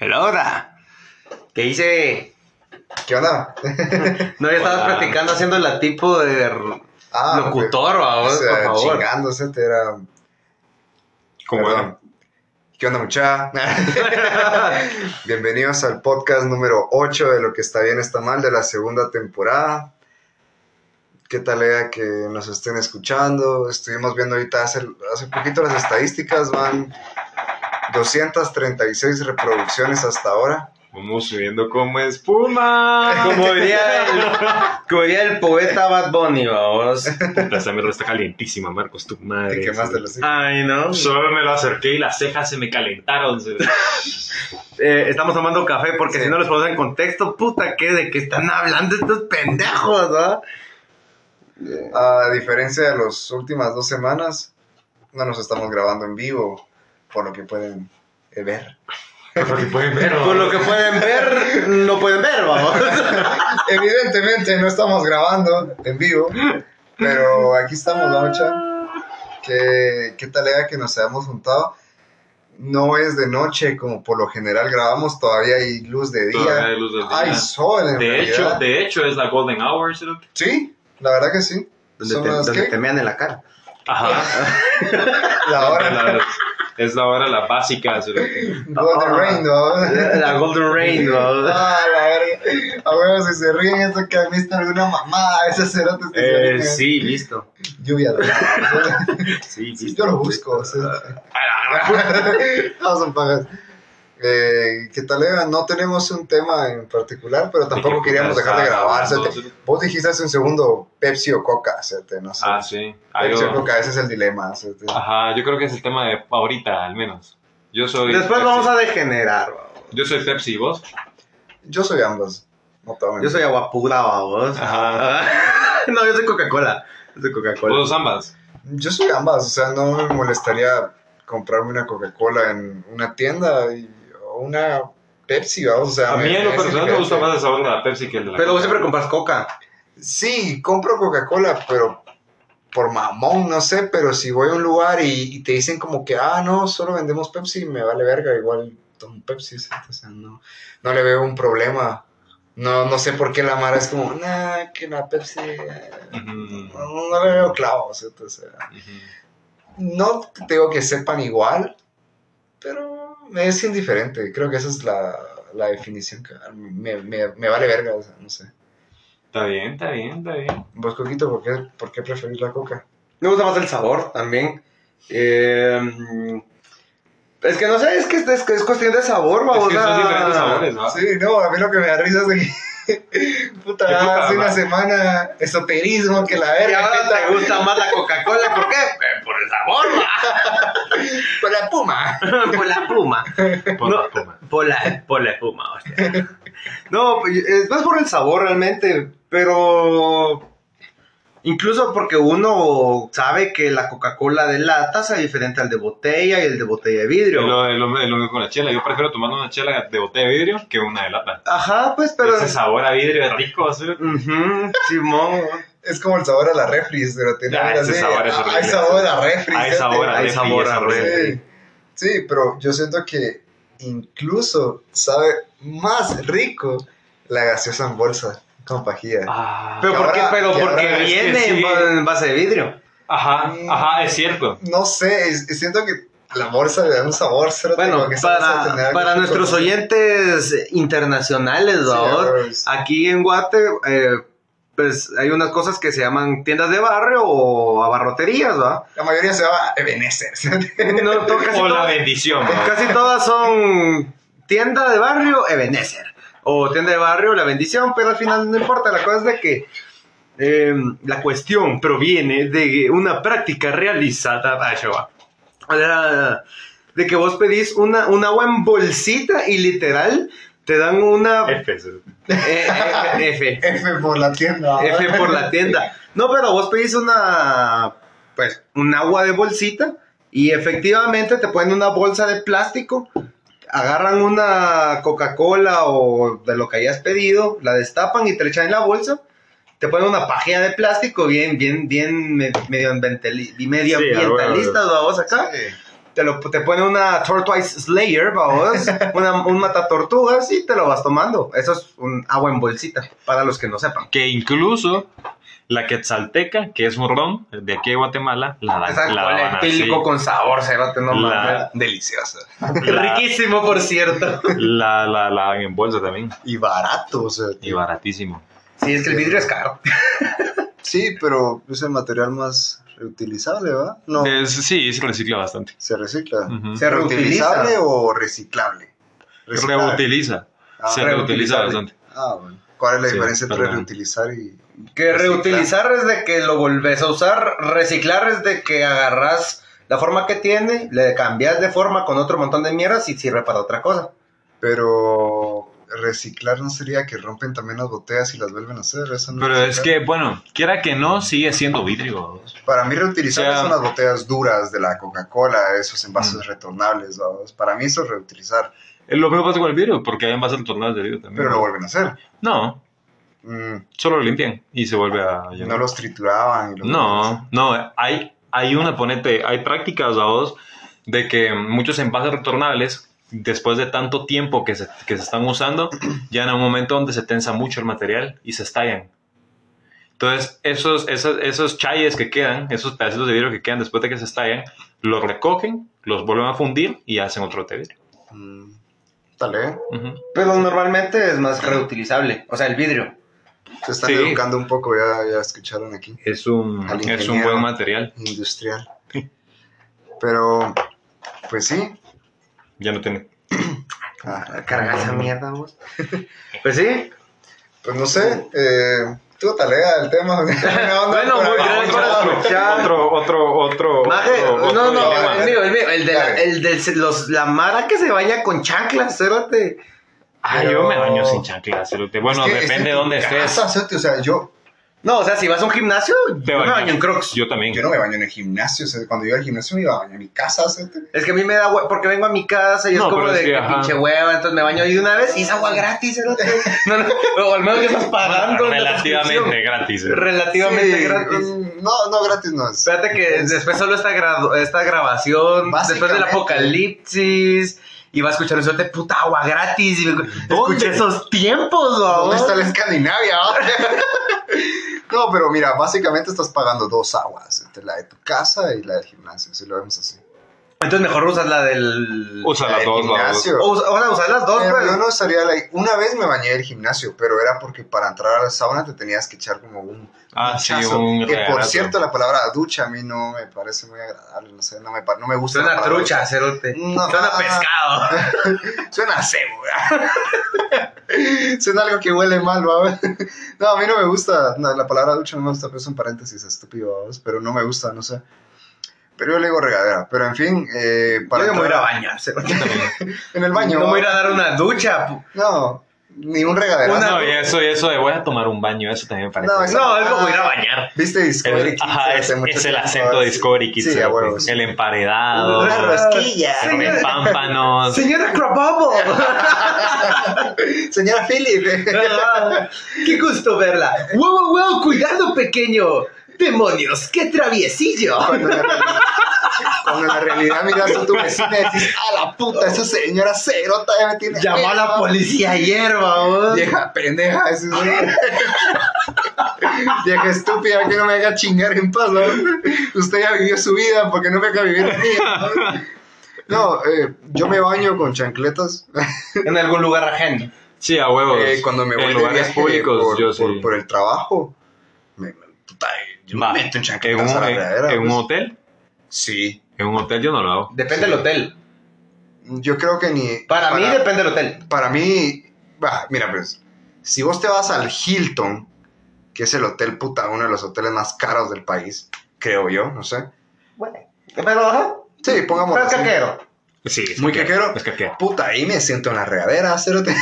Laura, ¿qué hice? ¿Qué onda? No, ya estabas Hola. practicando haciendo la tipo de Ah, locutor, ok. vamos, O sea, por favor. chingándose, te era... ¿Cómo Perdón. era? ¿Qué onda, mucha? Bienvenidos al podcast número 8 de Lo que está bien está mal de la segunda temporada. ¿Qué tal era que nos estén escuchando? Estuvimos viendo ahorita hace, hace poquito las estadísticas, van 236 reproducciones hasta ahora. Vamos subiendo como espuma. Como diría el, como diría el poeta Bad Bunny, vamos. Puta, esa mierda está calientísima, Marcos, tu madre. ¿Te quemaste los hijos? Ay, no. Solo me lo acerqué y las cejas se me calentaron. se- Eh, estamos tomando café porque Sí. si no les ponemos en contexto, puta, ¿qué? ¿De qué están hablando estos pendejos, no? A diferencia de las últimas dos semanas, no nos estamos grabando en vivo, por lo que pueden eh, ver. Por lo que pueden ver. Por lo que pueden ver, no pueden ver, vamos. Evidentemente no estamos grabando en vivo, pero aquí estamos, la mucha. ¿Qué, qué tal era que nos hayamos juntado? No es de noche, como por lo general grabamos, todavía hay luz de día. Todavía hay luz del día. Hay sol, en De realidad. hecho, de hecho, es la Golden Hour. ¿sí? Sí, la verdad que sí. Donde te, donde que- te mean en la cara. Ajá. la hora La- es la hora la básica. Golden Rain, ¿no? La Golden Rain, ¿no? Ah, la verga. A huevo, si se ríen, esto que han visto alguna mamada, esos cerotes que se Eh, sí, listo. Lluvia de Sí, listo. yo lo busco. o sea. A pagas. Eh, ¿Qué tal, Eva? No tenemos un tema en particular, pero tampoco queríamos dejar de grabar. Vos dijiste hace un segundo Pepsi o Coca, ¿sí? no sé. Ah, sí. Pepsi o Coca, ese es el dilema. Ajá, yo creo que es el tema de ahorita, al menos. Yo soy. Después Pepsi. vamos a degenerar, vamos. Yo soy Pepsi, ¿y vos? Yo soy ambas. No te Yo soy agua pura. Ajá. No, yo soy Coca-Cola. Yo soy Coca-Cola. Vos ambas. Yo soy ambas, o sea, no me molestaría comprarme una Coca-Cola en una tienda y, o una Pepsi, vamos, o sea... A mí en lo personal me gusta más el sabor de la Pepsi que el de la Pero vos siempre compras Coca. Sí, compro Coca-Cola, pero por mamón, no sé, pero si voy a un lugar y, y te dicen como que, ah, no, solo vendemos Pepsi, me vale verga, igual tomo Pepsi, ¿sí? o sea, no, no le veo un problema. No, no sé por qué la Mara es como, nah, que la Pepsi, eh, no, no le veo clavos, ¿sí? o sea, no te digo que sepan igual, pero me es indiferente, creo que esa es la, la definición, que me, me, me vale verga, o sea, no sé. Está bien, está bien, está bien. Vos, Coquito, ¿por qué, por qué preferís la Coca? Me gusta más el sabor también. Eh, es que no sé, es que es, es- es cuestión de sabor, Es vamos. que son diferentes sabores, ¿no? Sí, no, a mí lo que me da risa es de que. Puta, ¿Qué puta hace una semana esoterismo que la Y verga. ahora puta, te gusta más la Coca-Cola, ¿por qué? Eh, Por el sabor. Por la puma. por la pluma. Por- No. por- Por la, por la espuma, hostia. No, pues, es más por el sabor realmente, pero incluso porque uno sabe que la Coca-Cola de lata sabe diferente al de botella y el de botella de Es vidrio. lo, es lo- es lo mismo con la chela. Yo prefiero tomar una chela de botella de vidrio que una de lata. Ajá, pues, pero... Ese sabor a vidrio es rico, ¿sí? Ujú, Simón. Es como el sabor a la refris, pero tiene Ah, ese sabor es ah, horrible. Hay sabor a refris. Hay sabor a Hay refri, sabor es a refri. Sí, pero yo siento que incluso sabe más rico la gaseosa en bolsa con pajilla. Ah, Pero, porque viene en sí. ba- en base de vidrio. Ajá, ajá, es cierto. No sé, es- siento que la bolsa le da un sabor cero Bueno, que para, para nuestros oyentes internacionales, Sí, ¿verdad? Aquí en Guate, eh, pues hay unas cosas que se llaman tiendas de barrio o abarroterías, ¿va? La mayoría se llama Ebenezer. No, O la bendición, casi todas son tienda de barrio, Ebenezer. O tienda de barrio, la bendición, pero al final no importa. La cosa es de que eh, la cuestión proviene de una práctica realizada. Ah, De que vos pedís una, un agua en bolsita y literal te dan una F, sí. eh, eh, F. F por la tienda. F por la tienda. No, pero vos pedís una, pues, un agua de bolsita y efectivamente te ponen una bolsa de plástico, agarran una Coca-Cola o de lo que hayas pedido, la destapan y te la echan en la bolsa, te ponen una pajilla de plástico bien, bien, bien me- medioambientali- medioambientalista, vamos acá. Sí. Te te, lo, te pone una Tortoise Slayer, vamos, una, un matatortugas y te lo vas tomando. Eso es un agua en bolsita, para los que no sepan. Que incluso la quetzalteca, que es un ron de aquí de Guatemala, la, dan- Exacto, la etílico con sabor, cerote, no La-. Deliciosa. La- Riquísimo, por cierto. La, la, la dan en bolsa también. Y barato, o sea. Y baratísimo. Sí, es que el vidrio es caro. Sí, pero es el material más reutilizable, ¿va? No, Es- sí, se recicla bastante. se recicla. Ujú. Se ¿Reutilizable reutiliza. o reciclable? Reciclable. Reutiliza. Ah, se reutiliza bastante. Ah, bueno. ¿Cuál es la Sí, diferencia entre reutilizar y Que Reciclar. reutilizar es de que lo volvés a usar, reciclar es de que agarras la forma que tiene, le cambias de forma con otro montón de mierdas y sirve para otra cosa. Pero reciclar no sería que rompen también las botellas y las vuelven a hacer. Eso no Pero es que, bueno, quiera que no, sigue siendo vidrio. Para mí reutilizables O sea- son las botellas duras de la Coca-Cola, esos envases Mm. retornables. ¿vamos? Para mí eso es reutilizar. Es lo mismo pasa con el vidrio, porque hay envases tornados de vidrio también. Pero lo vuelven a hacer. No, Mm, solo lo limpian y se vuelve a llenar. no los trituraban. y los No, no, hay, hay una, ponete, hay prácticas, vos, de que muchos envases retornables, después de tanto tiempo que se, que se están usando, ya en un momento donde se tensa mucho el material y se estallan. Entonces, esos, esos, esos chayes que quedan, esos pedacitos de vidrio que quedan después de que se estallan, los recogen, los vuelven a fundir y hacen otro de vidrio. Mm, Tal vez. Ujú. Pero normalmente es más reutilizable, o sea, el vidrio. Se están Sí. educando un poco, ya, ya escucharon aquí. Es un, es un buen material. Industrial. Pero, pues sí. Ya no tiene. Ah, Carga esa mierda, vos. Pues sí. pues no sé. Eh, tú talea el tema. Bueno, muy escuchar. Otro, otro, otro. Maje, otro- otro no, no, dilema. el mío, el mío, el de la, el de los, la mara que se baña con chanclas. Ay, Pero- yo me baño sin chanclas. cerote. Bueno, Es que depende es de dónde estés. casa, cerote, o sea, yo, No, o sea, si vas a un gimnasio, Te yo me bañas. baño en crocs. Yo también. yo no me baño en el gimnasio. O sea, cuando yo iba al gimnasio me iba a bañar en mi casa. cerote. Es que a mí me da hue- porque vengo a mi casa y No, es como pero es de que, que ajá. pinche hueva, entonces me baño ahí de una vez y es agua gratis, cerote. No, no, o al menos que estás pagando. la Relativamente suscripción. gratis. eh. Relativamente Sí, gratis. mm, No, no, gratis no es. Espérate que después solo esta, gradu- esta grabación, después del Básicamente. apocalipsis, y va a escuchar eso de puta agua gratis. Y ¿Dónde? escuché esos tiempos, ¿Dónde ¿no? está la Escandinavia? no, pero mira, básicamente estás pagando dos aguas. entre La de tu casa y la del gimnasio, si lo vemos así. Entonces mejor usas la del. Usa La las del dos, gimnasio. O usar las dos, Pero pero. yo no usaría la... Una vez me bañé del gimnasio, pero era porque para entrar a la sauna te tenías que echar como un Ah, sí, un Que por cierto, la palabra ducha a mí no me parece muy agradable, no sé, no me, no me gusta. Suena trucha, ducha. cerote. No. Suena pescado. Suena a cebo. Suena algo que huele mal, ¿va? No, a mí no me gusta, no, la palabra ducha no me gusta, pero es un paréntesis estúpido, ¿va? pero no me gusta, no sé. Pero yo le digo regadera, pero en fin, eh, para Yo no me voy a ir a bañar, cerote. en el baño. No me voy a ir ¿va? a dar una ducha. pu- No, ni un regadera. Una- No, y eso, y eso de voy a tomar un baño, eso también me parece. No, eso- No, es como ir a bañar. ¿Viste Discovery El- Kids ajá, es, es el acento de. Discovery Kids. Sí, a cerote. huevo, sí. El emparedado. Una rosquilla. El pámpanos. Señora Crabubble. Señora Philip. Qué gusto verla. Wow, wow, wow, cuidado, pequeño. Demonios, qué traviesillo. Cuando en la realidad, miras a tu vecina y dices, a la puta, esa señora cerota ya me tiene. Llamó a la harta". policía ayer, vamos. Vieja pendeja, eso es Vieja estúpida, que no me haga chingar en paz, ¿no? Usted ya vivió su vida, porque no me haga vivir la mía, ¿no? No, eh, yo me baño con chancletas En algún lugar ajeno. Sí, a huevos. eh, cuando me voy en lugares viaje públicos, por, yo sí. por, por el trabajo. Me, me- puta, yo me Va, meto en en chancletas un, a la en- regadera, en un pues. hotel. Sí. En un hotel yo no lo hago. Depende Sí. del hotel. Yo creo que ni. Para, mí depende del hotel. Para mí, bah, mira, pues, si vos te vas al Hilton, que es el hotel puta, uno de los hoteles más caros del país, creo yo, no sé. Bueno, pero ajá. Sí, pongamos. Pero caquero. Sí, es Muy caquero. Es caquero. Puta, ahí me siento en la regadera, cerote.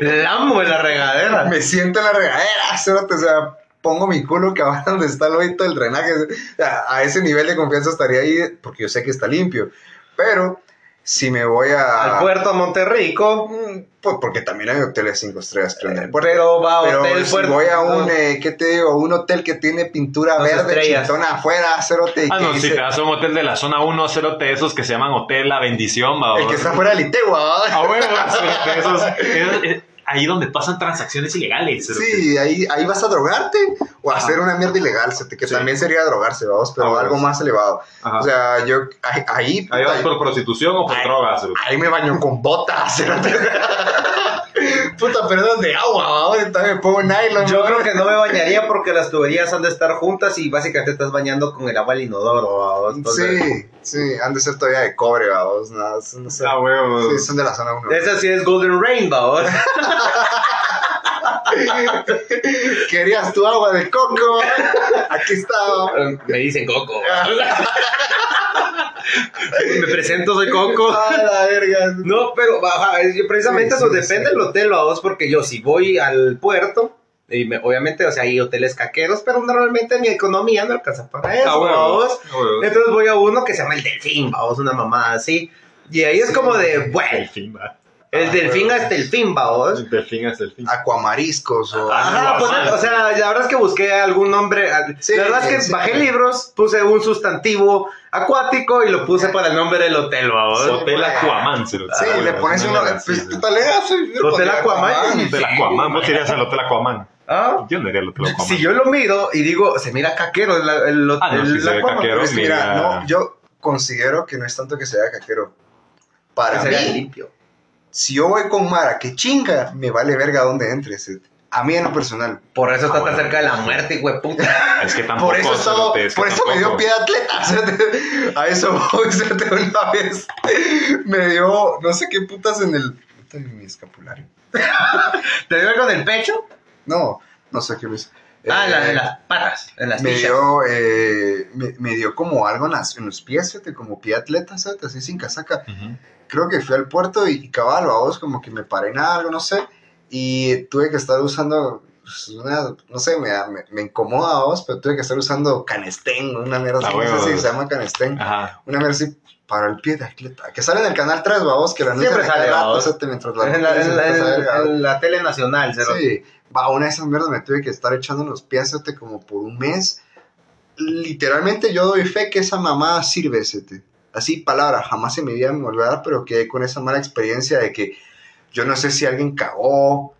Lamo en la regadera. me siento en la regadera, cerote. O sea, pongo mi culo que ahora donde está el hoyito del drenaje. A ese nivel de confianza estaría ahí, porque yo sé que está limpio. Pero Si me voy a... Al puerto a Monterrico. Mm, Pues porque también hay hoteles cinco estrellas, puerto. Pero va a Pero hotel si puerto. voy a un, eh, ¿qué te digo? Un hotel que tiene pintura Dos verde, chitona afuera, cerote. y Ah, no, si dice- te vas a un hotel de la zona 1, cerote, esos que se llaman Hotel La Bendición, va. el que está afuera del Itegua, ¿va? A huevo, cerote, esos, esos- eh, ahí donde pasan transacciones ilegales. Sí, ahí, ahí vas a drogarte o a hacer una mierda ilegal, que Sí. también sería drogarse, vamos, pero Ah, algo más elevado. Ajá. O sea, yo ahí, ahí, Ahí vas por prostitución o por drogas. ahí me baño con botas. Puta, perdón de agua. Ahorita me pongo nylon. Yo creo que no me bañaría porque las tuberías han de estar juntas y básicamente estás bañando con el agua del inodoro. Sí, sí, han de ser todavía de cobre, vamos, no, no sé. Ah, huevo. Sí, son de la zona 1. Esa sí es Golden Rain, ¿va? Querías tu agua de coco. Aquí está. Me dicen Coco. Me presento, soy Coco. A la verga. No, pero ajá, precisamente Sí, eso sí, depende sí. del hotel a vos, porque yo si voy al puerto, y me- obviamente, o sea, hay hoteles caqueros, pero normalmente mi economía no alcanza para eso, Ah, vos. Ah. Entonces voy a uno que se llama el Delfín, vamos, una mamada así. Y ahí es Sí. como de, bueno, Delfín, va. El Ah, Delfín huevo. hasta el fin, vamos. El Delfín es Delfín. Aquamariscos o. Ajá, pues, o sea, la verdad es que busqué algún nombre. Sí, la verdad es que sí. bajé libros, puse un sustantivo acuático y lo puse para el nombre del hotel, vamos. Sí, Hotel pues. Aquaman. cerote. Sí, Ah, le pones no uno. Pues yo Hotel Aquaman. Hotel Aquaman. Vos irías al Hotel Aquaman. Ah, Yo no iría al Hotel Aquaman. Si yo lo miro y digo, se mira caquero el, el, Ah, no, el- sí se Aquaman, caquero. Es que mira, Mira. no, yo considero que no es tanto que se vea caquero. Para se mí, limpio. Si yo voy con Mara, que chinga, me vale verga dónde entres. A mí en lo personal. Por eso está Ah, tan bueno. cerca de la muerte, güey, puta. Es que tampoco. Por eso, es que por eso me dio pie de atleta. A eso voy, cerote, una vez. Me dio, no sé qué putas en el. puta, en mi escapulario. ¿Te dio algo en el pecho? No, no sé qué me hizo. Ah, Eh, en las patas, en las me dio, eh, me, me dio como algo en, las- en los pies, cerote, como pie de atleta, cerote, así sin casaca. Ujú. creo que fui al puerto y, y cabal, vos como que me paré en algo, no sé, y tuve que estar usando, pues, una, no sé, me, me, me incomoda vos, pero tuve que estar usando canestén, una mierda Ah, así, no sé si se llama canestén, Ajá. una mierda así para el pie de atleta, que sale en el canal 3, vos, que la Siempre a sale, rato, babos. mientras la en, la, en, la, en, la- verga, en la tele nacional, cero. Sí, va, una de esas mierdas me tuve que estar echando los pies, como por un mes, literalmente yo doy fe que esa mamá sirve, cerote así palabra, jamás en mi vida me a dar, pero quedé con esa mala experiencia de que yo no sé si alguien cagó,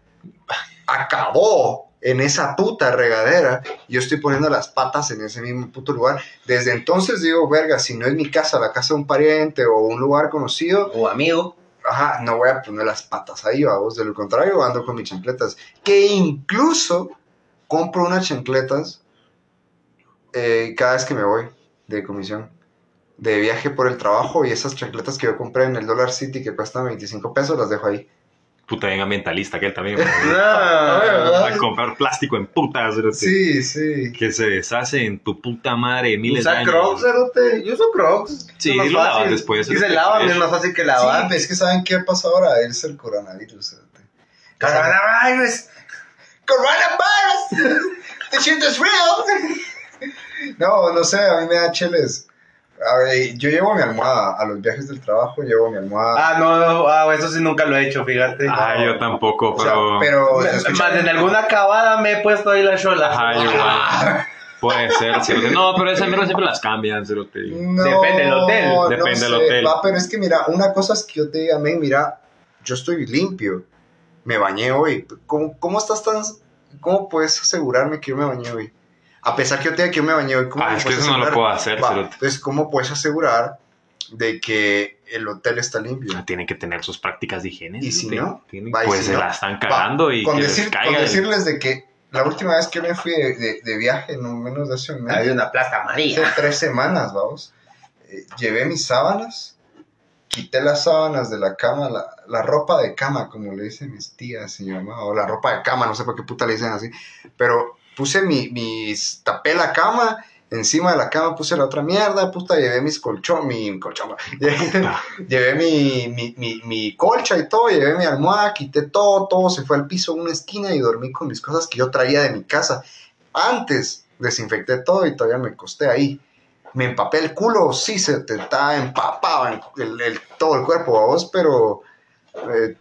acabó en esa puta regadera, yo estoy poniendo las patas en ese mismo puto lugar. Desde entonces digo, verga, si no es mi casa, la casa de un pariente o un lugar conocido, O amigo. Ajá, no voy a poner las patas ahí, vamos, de lo contrario ando con mis chancletas, que incluso compro unas chancletas eh, cada vez que me voy de comisión de viaje por el trabajo y esas chancletas que yo compré en el Dollar City que cuestan 25 pesos las dejo ahí. Puta, bien ambientalista que él también. Ah, A comprar plástico en putas. Sí, sí. Que se deshace en tu puta madre miles de Usa años. crocs, cerote. Yo uso crocs. Sí, y lo lavas fácil. después, Y se lavan, es más fácil que Sí, lavar. es que saben qué pasa ahora, es el coronavirus. cerote. Coronavirus. Coronavirus. The shit is real. No, no sé, a mí me da cheles. A ver, yo llevo mi almohada a los viajes del trabajo, llevo mi almohada. Ah, no, no, ah, eso sí nunca lo he hecho, fíjate. Ah, yo tampoco, o sea, pero. pero Me- se escucha- Más en alguna acabada me he puesto ahí la chola. Ajá, igual. Puede ser, cerote. No, pero esas mierdas siempre las cambian, cerote. No, Depende del hotel, no depende del hotel. Va, pero es que mira, una cosa es que yo te diga, men, mira, yo estoy limpio, me bañé hoy. ¿Cómo, cómo estás tan, cómo puedes asegurarme que yo me bañé hoy? A pesar que yo te diga que yo me bañé hoy, ¿cómo Ah, es que eso no lo asegurar? puedo hacer, Va. Entonces, ¿cómo puedes asegurar de que el hotel está limpio? Ah, Tienen que tener sus prácticas de higiene. ¿Y si no? Tienen- Va, pues si se no, la están Va, cagando y con, que decir- les con caiga. el- decirles de que la última vez que me fui de, de- de viaje, no menos de hace un mes, Hay una hace amarilla. tres semanas, vamos. Eh, llevé mis sábanas, quité las sábanas de la cama, la, la ropa de cama, como le dicen mis tías y mi mamá, o la ropa de cama, no sé por qué puta le dicen así, pero puse mi, mis, tapé la cama, encima de la cama puse la otra mierda, puta, llevé mis colchón, mi colchón, llevé mi, mi, mi, mi colcha y todo, llevé mi almohada, quité todo, todo se fue al piso en una esquina y dormí con mis cosas que yo traía de mi casa. Antes desinfecté todo y todavía me costé ahí. me empapé el culo, sí, se te está empapado el, todo el cuerpo, vos, pero eh,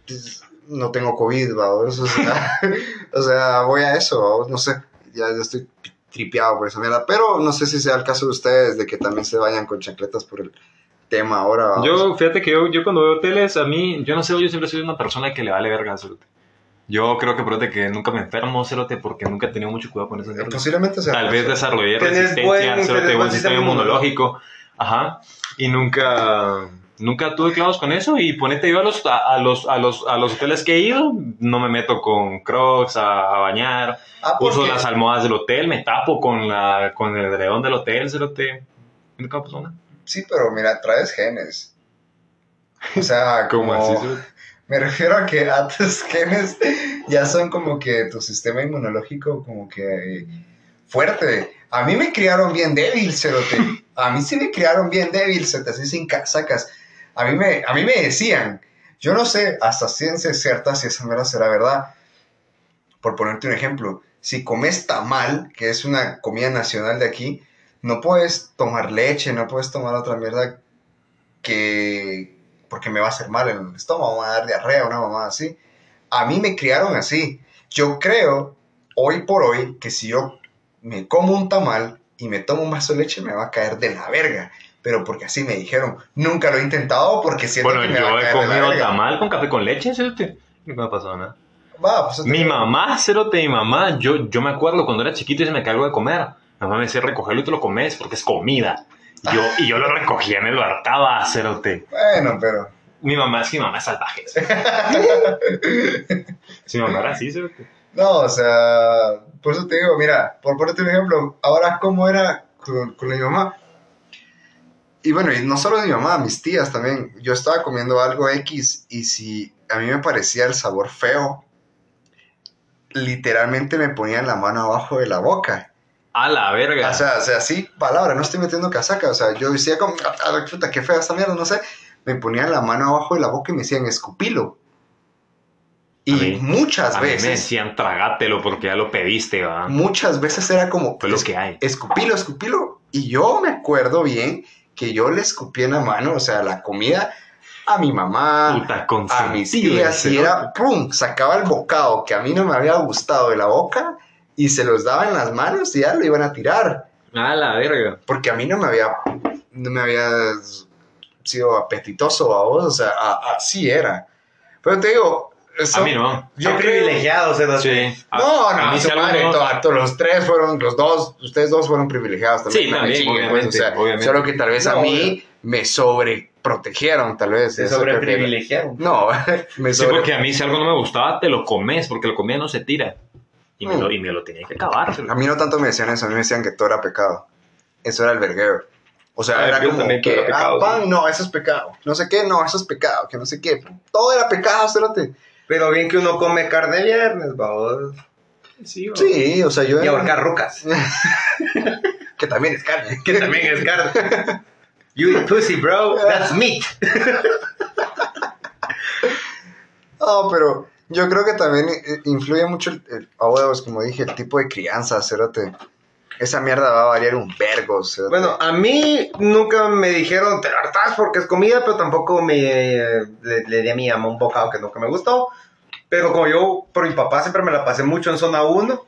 no tengo COVID, vos, o sea, voy a eso, vamos, no sé, ya estoy tripeado por esa mierda, pero no sé si sea el caso de ustedes, de que también se vayan con chancletas por el tema ahora, vamos. Yo, fíjate que yo, yo cuando veo teles, a mí, yo no sé, yo siempre soy una persona que le vale verga, cerote. Yo creo que, fíjate que nunca me enfermo, cerote, porque nunca he tenido mucho cuidado con esas Eh, posiblemente sea Tal vez desarrollé resistencia, buen- cerote, buen sistema inmunológico. Ajá. Y nunca, nunca tuve clavos con eso. Y ponete yo a los, a, a los, a los, a los hoteles que he ido, no me meto con crocs a, a bañar. Ah, Uso las almohadas del hotel, me tapo con, la, con el edredón del hotel. Nunca pasó nada. Sí, pero mira, traes genes. O sea, como... cerote? Me refiero a que a tus genes ya son como que tu sistema inmunológico como que eh, fuerte. A mí me criaron bien débil, cerote. A mí sí me criaron bien débil, cerote, así sin casacas. A mí me, a mí me decían, yo no sé hasta ciencia cierta si esa mierda será verdad. Por ponerte un ejemplo, si comes tamal, que es una comida nacional de aquí, no puedes tomar leche, no puedes tomar otra mierda que porque me va a hacer mal en el estómago, me va a dar diarrea, una mamá así. A mí me criaron así. Yo creo, hoy por hoy, que si yo me como un tamal y me tomo un vaso de leche, me va a caer de la verga. Pero porque así me dijeron. Nunca lo he intentado porque siento Bueno, que me va a yo he comido tamal con café con leche, cerote. Nunca me ha pasado nada. Va, pues, Mi mamá, cerote, mi mamá, yo, yo me acuerdo cuando era chiquito y se me algo de comer. Mi mamá me decía, recogerlo y te lo comes porque es comida. Y yo, y yo lo recogía, me lo hartaba, cerote. Bueno, pero... Mi mamá es mi mamá es salvaje. Si mi mamá era así, cerote. No, o sea, por eso te digo, mira, por ponerte un ejemplo, ahora cómo era con, con mi mamá. Y bueno, y no solo de mi mamá, mis tías también. Yo estaba comiendo algo X y si a mí me parecía el sabor feo, literalmente me ponían la mano abajo de la boca. A la verga. O sea, o sea, sí, palabra, no estoy metiendo casaca. O sea, yo decía como, a la puta, qué fea esta mierda, no sé. Me ponían la mano abajo de la boca y me decían, escupilo. Y mí- muchas a mí me veces, decían, tragátelo porque ya lo pediste, va. muchas veces era como, Fue lo que hay. escupilo, escupilo. Y yo me acuerdo bien que yo le escupí en la mano, o sea, la comida a mi mamá, Puta a mis tías, y era, ¡pum!, sacaba el bocado que a mí no me había gustado de la boca y se los daba en las manos y ya lo iban a tirar. A la verga. Porque a mí no me había, no me había sido apetitoso a vos, o sea, así era. Pero te digo, eso- A mí no. Yo Qué creo- privilegiado, cerote. Sí. A- No, a no, mí su madre, no- to- los tres fueron, los dos, ustedes dos fueron privilegiados también. Sí, no también, pues, obviamente, o sea, obviamente. Solo que tal vez a No, mí me sobreprotegieron, tal vez. Que- sobreprivilegiaron. No, me Sí, sobre... porque a mí si algo no me gustaba, te lo comes, porque la comida no se tira. Y me, Mm. lo, y me lo tenía que acabar. A mí no tanto me decían eso, a mí me decían que todo era pecado. Eso era el verguero. O sea, Ah, era como que, era pecado, ah, pan, no, eso es pecado. No sé qué, no, eso es pecado, que no sé qué. Todo era pecado, cerote. Pero bien que uno come carne viernes, vamos. Sí, Sí, o sea, yo... Y ahorcar rucas. Que también es carne. que también es carne. You eat pussy, bro. That's meat. No, pero yo creo que también eh, influye mucho, el, huevos, como dije, el tipo de crianza, cerote. Esa mierda va a variar un vergo, cerote. Bueno, a mí nunca me dijeron te lo hartas porque es comida, pero tampoco me eh, le, le di a mi mamá un bocado que nunca me gustó. Pero como yo, por mi papá, siempre me la pasé mucho en zona 1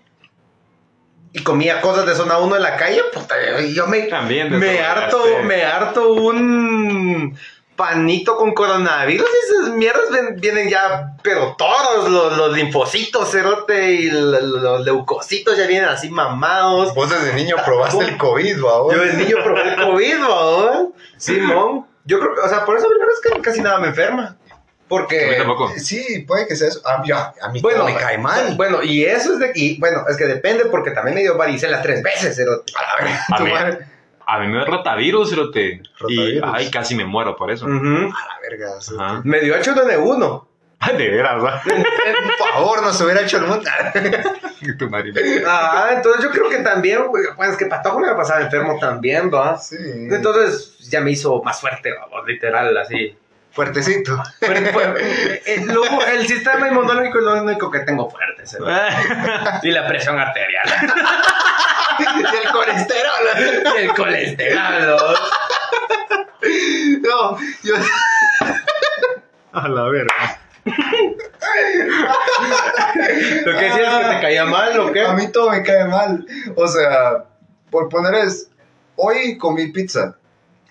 y comía cosas de zona 1 en la calle, puta, yo me, También. me harto, me harto un panito con coronavirus y esas mierdas ven- vienen ya, pero todos los, los linfocitos, cerote, y l- los leucocitos ya vienen así mamados. Vos desde niño probaste el COVID, babón. Yo de niño probé el COVID, ¿no? Simón. Yo creo que, o sea, por eso la verdad es que casi nada me enferma. A mí Porque. tampoco. Sí, puede que sea eso. A, a mí Bueno, me cae mal. Bueno, y eso es de. Y bueno, es que depende porque también me dio varicela tres veces, pero. A Tu mí, madre. A mí me dio rotavirus, cerote. Y ay, casi me muero por eso. Ujú. A la verga. Me dio H1N1. Ay, de veras, ¿va? Por favor, nos hubiera hecho el mundo. Tu madre. Ah, entonces yo creo que también, güey, pues que Patojo me va a pasar enfermo también, ¿va? Sí. Entonces ya me hizo más fuerte, ¿va? literal, así. Fuertecito. Pero, pues, el, lo- el sistema inmunológico es lo único que tengo fuerte, ¿sí? y la presión arterial. y el colesterol. Y el colesterol. No, yo, A la verga. ¿Lo que decías que te caía mal o qué? a mí todo me cae mal. O sea, por poner es, hoy comí pizza.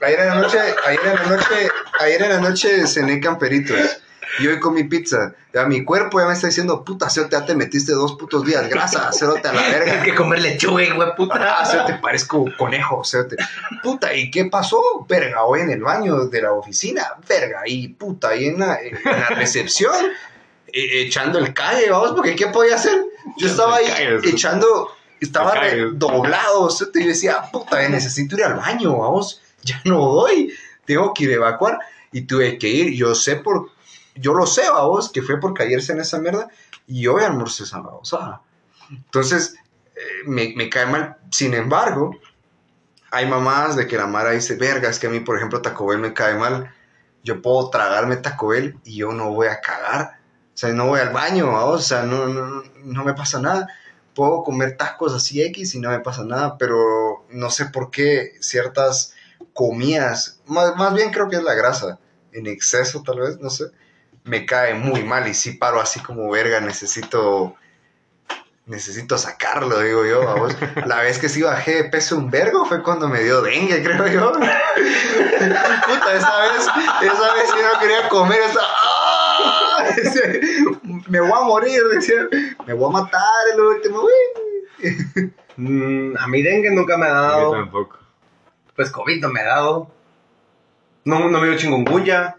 Ayer en la noche, ayer en la noche, ayer en la noche cené camperitos. Y hoy comí pizza. Ya mi cuerpo ya me está diciendo, puta, Cerote, ya te metiste dos putos días grasa, Cerote, a la verga. Tienes que comer lechuga, güey, puta. Ah, Cerote, parezco conejo, Cerote. Puta, ¿y qué pasó? Verga, hoy en el baño de la oficina, verga, y puta, ahí en la, en la recepción, eh, echando el calle, vamos, porque ¿qué podía hacer? Yo estaba ahí echando, estaba doblado, Cerote, y yo decía, puta, necesito ir al baño, vamos, ya no doy, tengo que ir a evacuar, y tuve que ir, yo sé por, yo lo sé, vamos, que fue porque ayer cené esa mierda, y hoy almorcé esa babosada. Entonces, eh, me, me cae mal. Sin embargo, hay mamás de que la Mara dice, verga, es que a mí, por ejemplo, Taco Bell me cae mal. Yo puedo tragarme Taco Bell y yo no voy a cagar. O sea, no voy al baño, ¿vamos? o sea, no, no, no me pasa nada. Puedo comer tacos así X y no me pasa nada, pero no sé por qué ciertas comidas, más, más bien creo que es la grasa, en exceso tal vez, no sé, me cae muy mal y si paro así como verga, necesito necesito sacarlo, digo yo. vamos. La vez que sí bajé de peso un vergo fue cuando me dio dengue, creo yo. Puta, esa vez, esa vez sí no quería comer, estaba, ¡ah! Me voy a morir, decía, me voy a matar el último. Mm, a mí dengue nunca me ha Yo dado. tampoco. Pues COVID no me ha dado. No, no me dio chingongunya.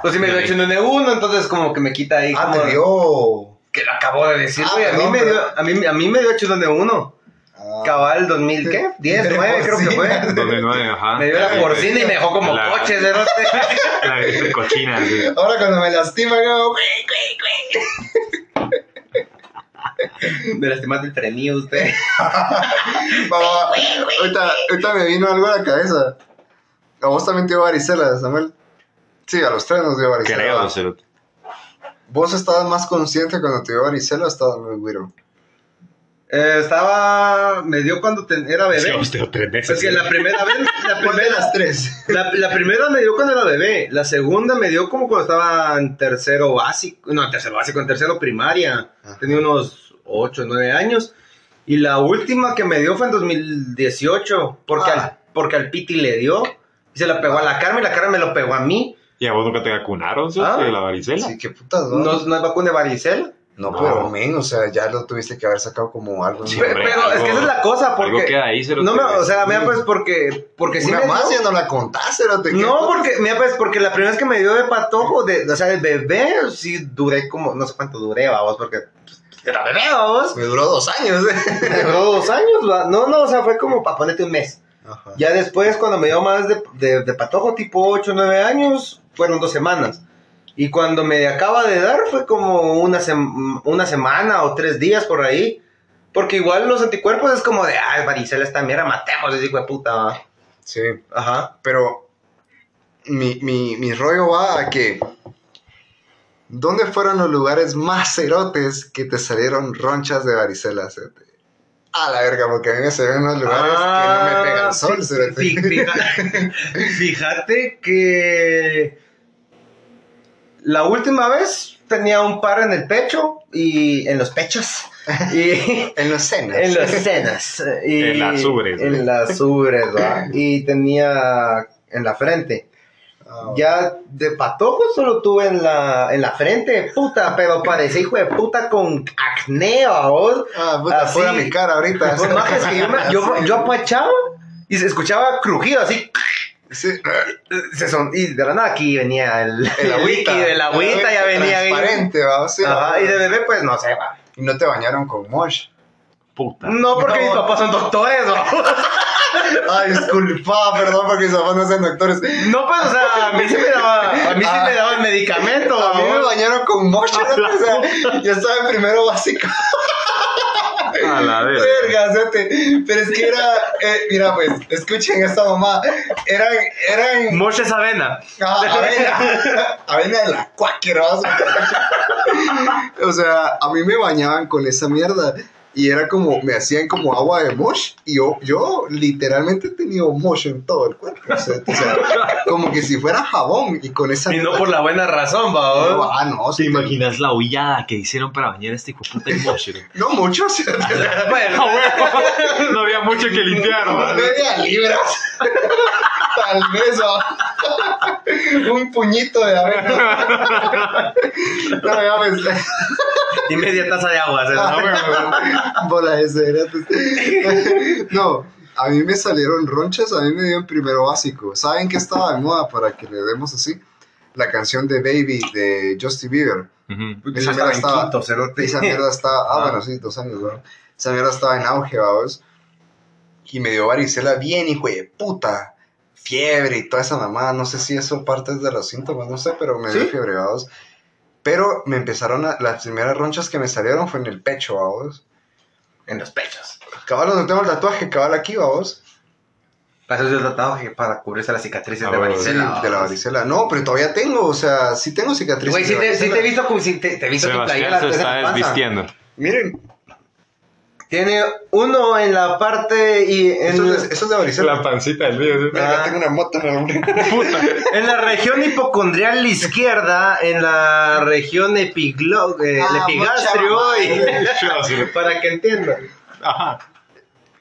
Pues sí me dio Dale. H1N1, entonces como que me quita ahí. Ah, como- te dio. Que lo acabo de decir, Ah, güey. a, mí me dio, a, mí, a mí me dio H1N1. Ah. Cabal 2000, ¿qué? 10, 9 creo que fue. 2009, ajá. Me dio la porcina y me dejó como La- coche de rote. La gripe cochina, sí. Ahora cuando me lastima, yo, Me lastimaste el frenillo usted. Va, va, va. Ahorita, ahorita me vino algo a la cabeza. A vos también te dio varicela, Samuel. Sí, a los tres nos dio varicela. Creo, cerote. ¿Vos estabas más consciente cuando te dio varicela o estabas muy güiro? Eh, estaba. Me dio cuando ten- era Sí, bebé. a usted tres meses. Es que la primera vez. La ¿Cuál de primera, las tres? la, la primera me dio cuando era bebé. La segunda me dio como cuando estaba en tercero básico. No, en tercero básico, en tercero primaria. Ajá. Tenía unos 8, 9 años. Y la última que me dio fue en 2018. Porque, Ah. al, porque al Piti le dio. Y se la pegó a la Carmen y la Carmen me lo pegó a mí. ¿Y a vos nunca te vacunaron, cerote, Ah. de la varicela? Sí, qué putas, ¿no? No, no es vacuna de varicela. No, No. pero men, o sea, ya lo tuviste que haber sacado como algo. Sí, ¿no? Pero es algo- que esa es la cosa. Algo Porque. queda ahí, cerote. No me, o sea, mira, pues porque, porque sí Una me más dio- ya no la contaste, ¿no? ¿Te- No, porque, mira, pues, porque la primera vez que me dio de patojo, de, o sea, de bebé, sí duré como, no sé cuánto duré, vamos, porque pues, era bebé, vamos. Me duró dos años, ¿eh? Me duró dos años, va. No, no, o sea, fue como para ponerte un mes. Ajá. Ya después, cuando me dio más de, de, de patojo, tipo 8 o 9 años, fueron dos semanas. Y cuando me acaba de dar, fue como una, sem- una semana o tres días por ahí. Porque igual los anticuerpos es como de, ay, varicela esta mierda, matemos, ese hijo de puta. Sí, Ajá. pero mi, mi, mi rollo va a que. ¿Dónde fueron los lugares más cerotes que te salieron ronchas de varicela, cerote? A la verga, porque a mí me salieron unos lugares que no me pega el sol, Ah, cerote. fija- Fíjate que la última vez tenía un par en el pecho y en los pechos y En los senos. en los senos y En las ubres, en las ubres ¿va? y tenía en la frente Ah, ya de patojo solo tuve en la en la frente puta pero parecía hijo de puta con acné vos Ah, puta, Así. fuera mi cara ahorita. Pues, más es que yo, me- yo, yo apachaba y se escuchaba crujido así. Sí. Se son, y de la nada aquí venía el, El agüita. líquido, el agüita ya venía ahí. Transparente, va. Sí, Ajá, y de bebé, pues no sé, va. Y no te bañaron con mosh. Puta. No, porque No. mis papás son doctores, ¿no? Ay, disculpa, perdón porque mis papás no sean doctores. No, pues, o sea, a mí sí me daba, a mí sí Ah. me daba el medicamento, A mí me bañaron con mosh, ¿no? o sea, yo estaba en primero básico. A la verga. Pero es que era, eh, mira pues, escuchen esta mamá, eran, eran, Moches avena. ah, avena, avena de la cuáquera, O sea, a mí me bañaban con esa mierda, y era como, me hacían como agua de mosh y yo, yo literalmente he tenido mosh en todo el cuerpo. O sea, o sea, como que si fuera jabón y con esa... Y no por la buena razón, va. No, ah, no, ¿Te sí, imaginas la huillada que hicieron para bañar a este hijo puta en Mosh? no mucho, o sea, Bueno, no había mucho que limpiar, ¿no? media libras. Tal vez, ¿no? un puñito de abeja. No, ya me- y media taza de agua. ¿sí? Bola de cerotes. No, a mí me salieron ronchas, a mí me dio en primero básico. ¿Saben qué estaba de moda para que le demos así? La canción de Baby de Justin Bieber. Esa mierda estaba, cerote. esa mierda estaba, ah, Ah. bueno, sí, dos años, ¿no? Esa mierda estaba en auge, vamos. Y me dio varicela bien, hijo de puta. Fiebre y toda esa mamada. No sé si eso parte de los síntomas, no sé, pero me dio ¿Sí? fiebre, vamos. Pero me empezaron a, las primeras ronchas que me salieron fue en el pecho, vamos. En los pechos. Cabal, donde tengo el tatuaje, cabal aquí, vamos. Para eso es el tatuaje para cubrirse las cicatrices Ah, de bueno, Sí, varicela. de la varicela. No, pero todavía tengo, o sea, sí tengo cicatrices. Güey, sí de te, varicela. te he visto como si te, te he visto tu playera. se está desvistiendo. Miren, Tiene uno en la parte y en, eso es, de- eso es de varicela. pancita del. Mira, Ah. tengo una moto en hombre. en la región hipocondrial izquierda, en la región epiglo, eh, Ah, el epigastrio mucha y para que entiendan. Ajá.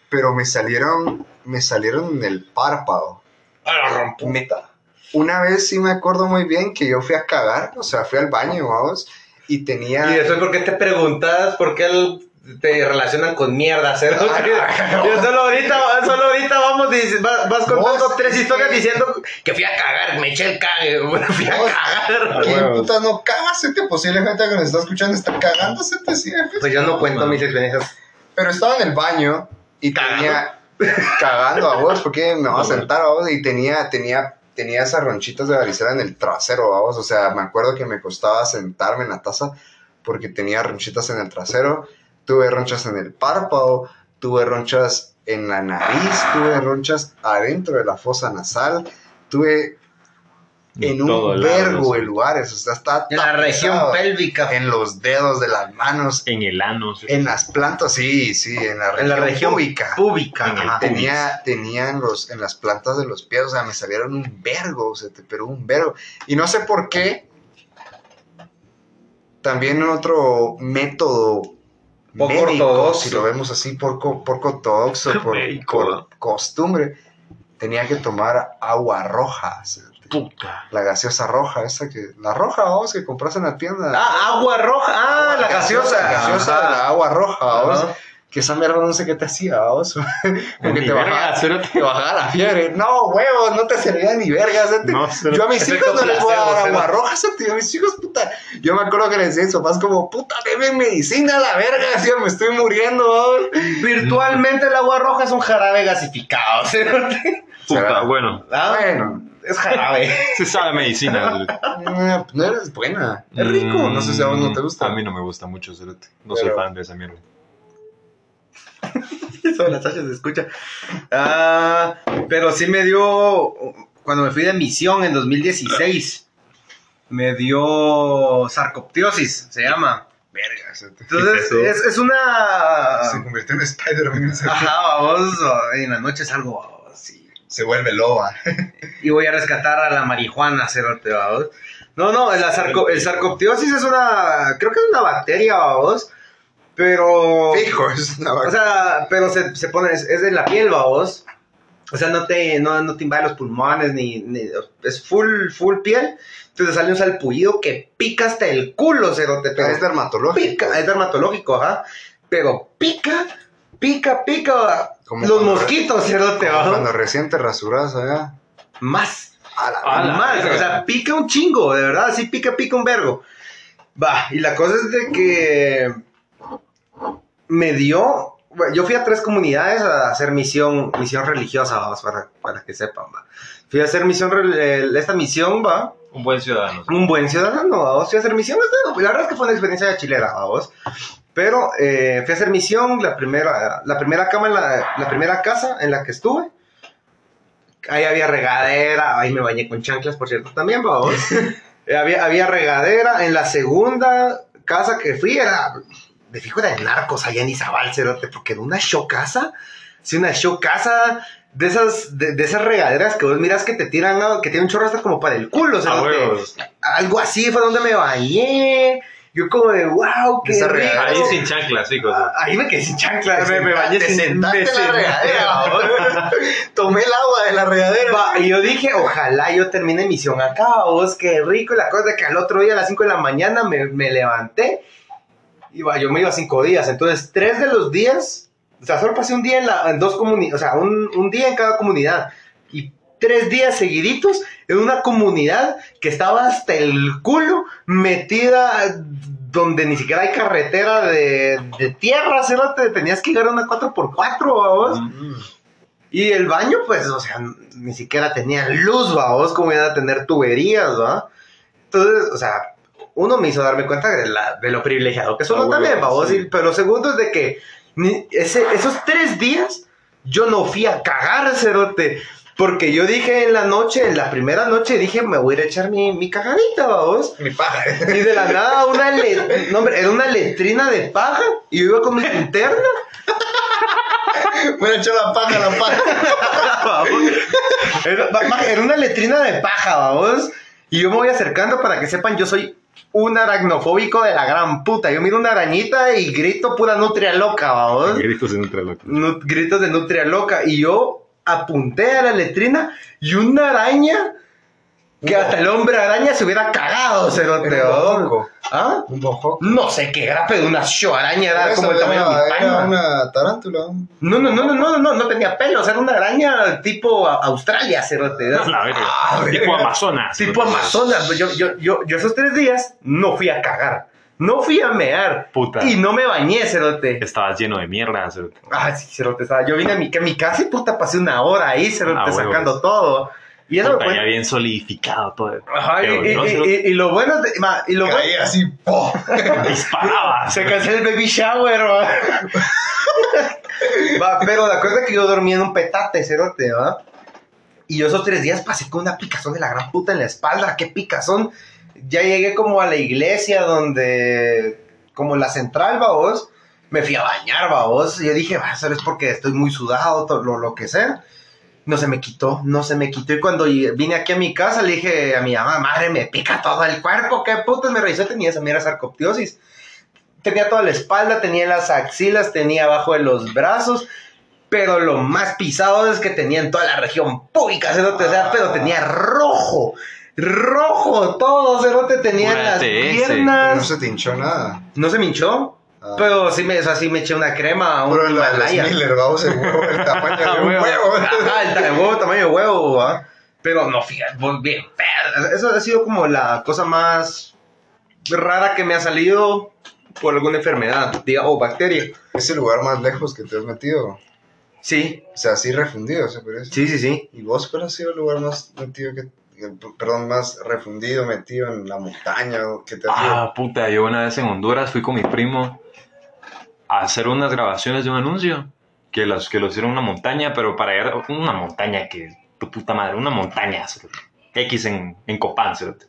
Pero me salieron, me salieron en el párpado. A la romputa. Una vez sí me acuerdo muy bien que yo fui a cagar, o sea, fui al baño, vamos, y tenía... Y después, ¿por qué te preguntas por qué el- te relacionan con mierda? cero? Yo solo ahorita, solo ahorita vamos, dices, vas, vas contando Vos, tres es historias diciendo que fui a cagar, me eché el cague, bueno, fui a Vos- cagar. ¿Quién huevos. puta no cágasete? Posiblemente que nos está escuchando está cagándose, te sí, Pues yo no cuento mis experiencias. Pero estaba en el baño y Cagando. tenía... cagando a vos, porque me voy a sentar a vos y tenía, tenía, tenía esas ronchitas de varicela en el trasero, a vos. O sea, me acuerdo que me costaba sentarme en la taza porque tenía ronchitas en el trasero, tuve ronchas en el párpado, tuve ronchas en la nariz, tuve ronchas adentro de la fosa nasal, tuve en todo un vergo de lugares, o sea, está En la región pélvica. en los dedos de las manos, En el ano. sí. en las plantas, sí, sí, en la región, En la región pública. pública. En el ajá. Tenía, tenía en, los, en las plantas de los pies, o sea, me salieron un vergo, o sea, te- pero un vergo. Y no sé por qué. También otro método Poco médico, ortodoxo. si lo vemos así, poco, poco ortodoxo, por, Médico, por ¿no? costumbre, tenía que tomar agua roja, Puta. la gaseosa roja, esa que, la roja, vamos, que compras en la tienda. Ah, agua roja. Ah, Agua la gaseosa. La gaseosa, Ajá. la agua roja. Que esa mierda no sé qué te hacía, vos. Como que Ni te verga, bajaba, te bajaba la fiebre. No, huevos, no te servía ni verga. No, yo a mis hijos no les voy a dar agua roja. Yo a mis hijos, puta. Yo me acuerdo que les decía eso, más como, puta, deme medicina a la verga. Decía, me estoy muriendo, vos. Virtualmente el agua roja es un jarabe gasificado. ¿sí? Puta, bueno. Ah, Bueno, Es jarabe. Se sabe medicina. eh, no eres buena. Es rico. No sé si a vos no te gusta. Mm, A mí no me gusta mucho, cerote. No Pero- soy fan de esa mierda. Eso de las Sasha se escucha. Ah, pero sí me dio. Cuando me fui de misión en 2016, me dio sarcoptiosis, se llama. Entonces, ¿Y es, es una. Se convirtió en Spider-Man. Ajá, vamos. En la noche salgo así. Se vuelve loba. Y voy a rescatar a la marihuana, cerote. No, no, la sarco- el sarcoptiosis es una. Creo que es una bacteria, vamos. Pero. Fijo, es una O vaca. sea, pero se, se pone, es, es de la piel, vos. O sea, no te, no, no te invade los pulmones, ni, ni- es full, full piel. Entonces sale un salpullido que pica hasta el culo, cerote. Pero es dermatológico. pica, es dermatológico, ajá. Pero pica, pica, pica. Como los mosquitos, cerote, Como ¿va? Cuando recién te rasuras allá. Más. A la A la más, verga. o sea, pica un chingo, de verdad, sí pica, pica un vergo. Va, y la cosa es de que me dio, yo fui a tres comunidades a hacer misión, misión religiosa, vamos, para, para que sepan, va. Fui a hacer misión, esta misión, va, Un buen ciudadano. un buen ciudadano, vamos, fui a hacer misión, la verdad es que fue una experiencia chilera, vamos. Pero eh, fui a hacer misión, la primera, la primera cama, en la, la primera casa en la que estuve. Ahí había regadera, ahí me bañé con chanclas, por cierto, también, vamos. Había, había regadera. En la segunda casa que fui era de fijo era de narcos allá en Izabal, cerote, porque era una showcasa, sí, una showcasa de esas, de, de esas regaderas que vos miras que te tiran, ah, que tiene un chorro hasta como para el culo, A cerote. huevos. Algo así fue donde me bañé. Yo como de, wow, qué rico. Ahí sin chanclas, chicos. Ahí me quedé sin chancla, Te me, me bañé sin sentaste en la regadera. Tomé el agua de la regadera. Va, y yo dije, ojalá yo termine misión acá, vos, qué rico. La cosa es que al otro día a las 5 de la mañana me, me levanté. Va, yo me iba cinco días. Entonces, tres de los días, o sea, solo pasé un día en, la, en dos comunidades, o sea, un, un día en cada comunidad. Y tres días seguiditos en una comunidad que estaba hasta el culo, metida donde ni siquiera hay carretera de, de tierra, cerote, tenías que llegar a una 4x4, vos. Mm. Y el baño, pues, o sea, ni siquiera tenía luz, vamos, como iban a tener tuberías, ¿va? Entonces, o sea, uno me hizo darme cuenta de, la- de lo privilegiado que soy Ah, yo también, huevo, vamos. sí. Pero lo segundo es de que ese- esos tres días yo no fui a cagar, cerote. Porque yo dije en la noche, en la primera noche, dije, me voy a ir a echar mi, mi cagadita, vamos. Mi paja. Y de la nada, una le- no, hombre, era una letrina de paja. Y yo iba con mi linterna. Me he hecho la paja, la paja. Era, era una letrina de paja, vamos. Y yo me voy acercando para que sepan, yo soy un aracnofóbico de la gran puta. Yo miro una arañita y grito pura nutria loca, vamos. Gritos en otra loca. Gritos de nutria loca. Y yo apunté a la letrina y una araña que hasta el hombre araña se hubiera cagado, cerote. Un bojoco. ¿Ah? Un bojo. No sé qué era, pero una show araña era como el tamaño de mi era palma. una tarántula. No, no, no, no, no, no, no tenía pelos, era una araña tipo Australia, cerote. A la verga. Ah, tipo. Amazonas. Tipo Amazonas. Yo, yo, yo, yo esos tres días no fui a cagar, no fui a mear Puta. y no me bañé, cerote. Estabas lleno de mierda. cerote. Ah, sí, cerote, estaba- yo vine a mi, a mi casa y puta pasé una hora ahí, cerote, Ah, huevos. sacando todo. Y eso Puta, ya bien solidificado todo. Ajá, y, y- y- lo bueno, de- ma, y lo bueno, así. ¡po! Disparaba. Se canceló el baby shower, va. Va, pero la cosa es que yo dormí en un petate, cerote, va. Y yo esos tres días pasé con una picazón de la gran puta en la espalda. ¿Qué picazón? Ya llegué como a la iglesia donde, como la central, va vos. Me fui a bañar, va vos. Y yo dije, va, eso es porque estoy muy sudado, todo lo, lo que sea. No se me quitó, no se me quitó. Y cuando vine aquí a mi casa, le dije a mi mamá, madre, me pica todo el cuerpo. ¿Qué putas? Me revisó, tenía esa mierda sarcoptiosis tenía toda la espalda, tenía las axilas, tenía abajo de los brazos, pero lo más pisado es que tenía en toda la región pública, cerote, o sea, pero tenía rojo, rojo, todo, cerote, tenía en las TS. No piernas, se te hinchó nada. no se me hinchó, Ah. pero sí me, o sea, sí me eché una crema, un Pero Himalaya. Miller, vamos, el huevo, el tamaño de un Huevo. Ajá, el, huevo tamaño de huevo, ¿va? Pero no, fíjate, pues, bien, fea. Eso ha sido como la cosa más rara que me ha salido por alguna enfermedad, diga, o bacteria. Es el lugar más lejos que te has metido. Sí, O sea, así refundido, ¿se parece? sí, sí, sí. ¿Y vos cuál ha sido el lugar más metido que... Perdón, más refundido, metido en la montaña, o que te? Ah, puta, yo una vez en Honduras fui con mi primo a hacer unas grabaciones de un anuncio que los que lo hicieron en una montaña, pero para ir a una montaña que tu puta madre, una montaña. X en, en Copán, cerote.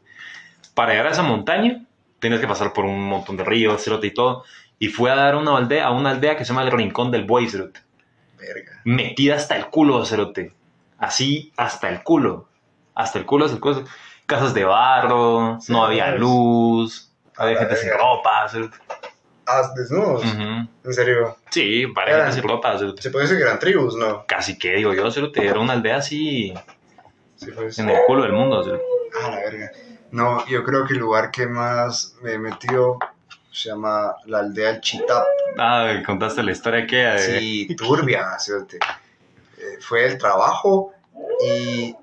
Para llegar a esa montaña tienes que pasar por un montón de ríos, cerote y todo. Y fue a dar una aldea, a una aldea que se llama el Rincón del Buey, cerote. Verga. Metida hasta el culo, cerote. Así, hasta el culo. Hasta el culo, hasta el culo. Casas de barro, Sí, no había es. luz, había gente sin ropa. cerote. Ah, desnudos. En serio. Sí, para Eran- gente sin ropa. cerote. Se puede decir que eran tribus, ¿no? Casi que digo yo, cerote. Era una aldea así Sí, pues. en el culo del mundo. cerote. Ah, la verga. No, yo creo que el lugar que más me he metido se llama la aldea del Chitap. Ah, contaste la historia que de... Sí, turbia, cerote. Eh, fue el trabajo y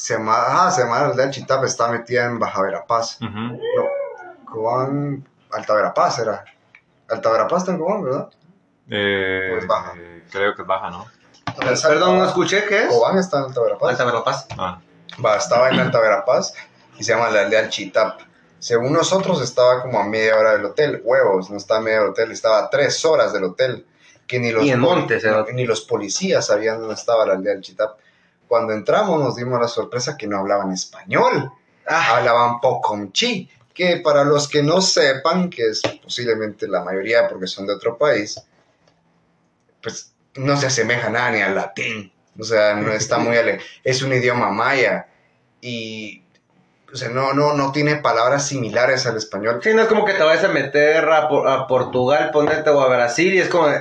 se llama, ah, se llama la aldea del Chitap, está metida en Baja Verapaz. No, Cobán, Alta Verapaz era. Alta Verapaz está en Cobán, ¿verdad? Eh, Pues baja. eh, creo que es baja, ¿no? Perdón, no escuché, ¿qué es? Cobán está en Alta Verapaz. Alta Verapaz. Ah, Va, estaba en Alta Verapaz y se llama la aldea del Chitap. Según nosotros estaba como a media hora del hotel, huevos, no estaba a media hora del hotel, estaba a tres horas del hotel. Que ni los, Y en poli- Montes, ¿eh? ni los policías sabían dónde estaba la aldea del Chitap. Cuando entramos nos dimos la sorpresa que no hablaban español, Ah, hablaban pocomchi, que que para los que no sepan, que es posiblemente la mayoría porque son de otro país, pues no se asemeja nada ni al latín. O sea, no está muy ale Es un idioma maya y o sea, no, no, no tiene palabras similares al español. Sí, no es como que te vayas a meter a, a Portugal, ponerte o a Brasil y es como, eh,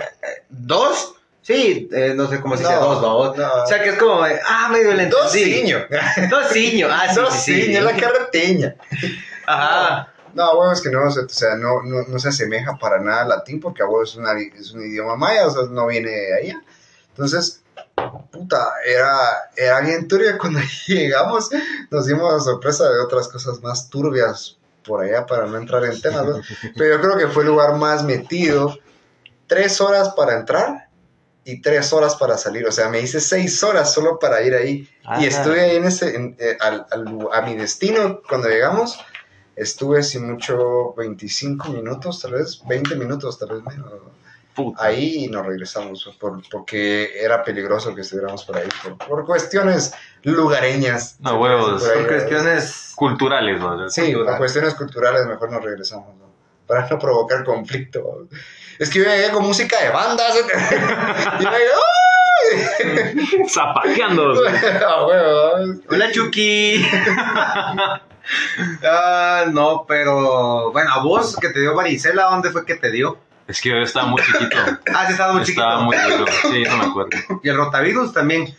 ¿dos? Sí, eh, no sé cómo se dice No, dos, ¿no? no. O sea, que es como, de, ah, medio le Dos ciños. Dos ciños, ah, sí, Dos sí, la carreteña. Ajá. No, huevo, es que no, o sea, no, no, no se asemeja para nada al latín porque a huevo es, una- es un idioma maya, o sea, no viene de allá. Entonces, puta, era, era bien turbia cuando llegamos, nos dimos la sorpresa de otras cosas más turbias por allá para no entrar en temas, ¿no? pero yo creo que fue el lugar más metido, tres horas para entrar y tres horas para salir, o sea, me hice seis horas solo para ir ahí. Ah. Y estuve ahí en ese, en- eh, al- al- a mi destino cuando llegamos. Estuve sin mucho 25 minutos, tal vez, 20 minutos, tal vez menos. Puta. Ahí y nos regresamos por- porque era peligroso que estuviéramos por ahí, por, por cuestiones lugareñas. No, huevos. por cuestiones... Culturales, ¿no? Sí, por cuestiones culturales mejor nos regresamos, ¿no? Para no provocar conflicto. Es que yo llegué con música de bandas. y me ¡ay! Zapateando. Ah, huevo, Hola, Chucky. ah, no, pero... Bueno, a vos que te dio varicela, ¿dónde fue que te dio? Es que yo estaba muy chiquito. Ah, sí, estaba muy chiquito. Estaba muy chiquito. Sí, no me acuerdo. Y el rotavirus también.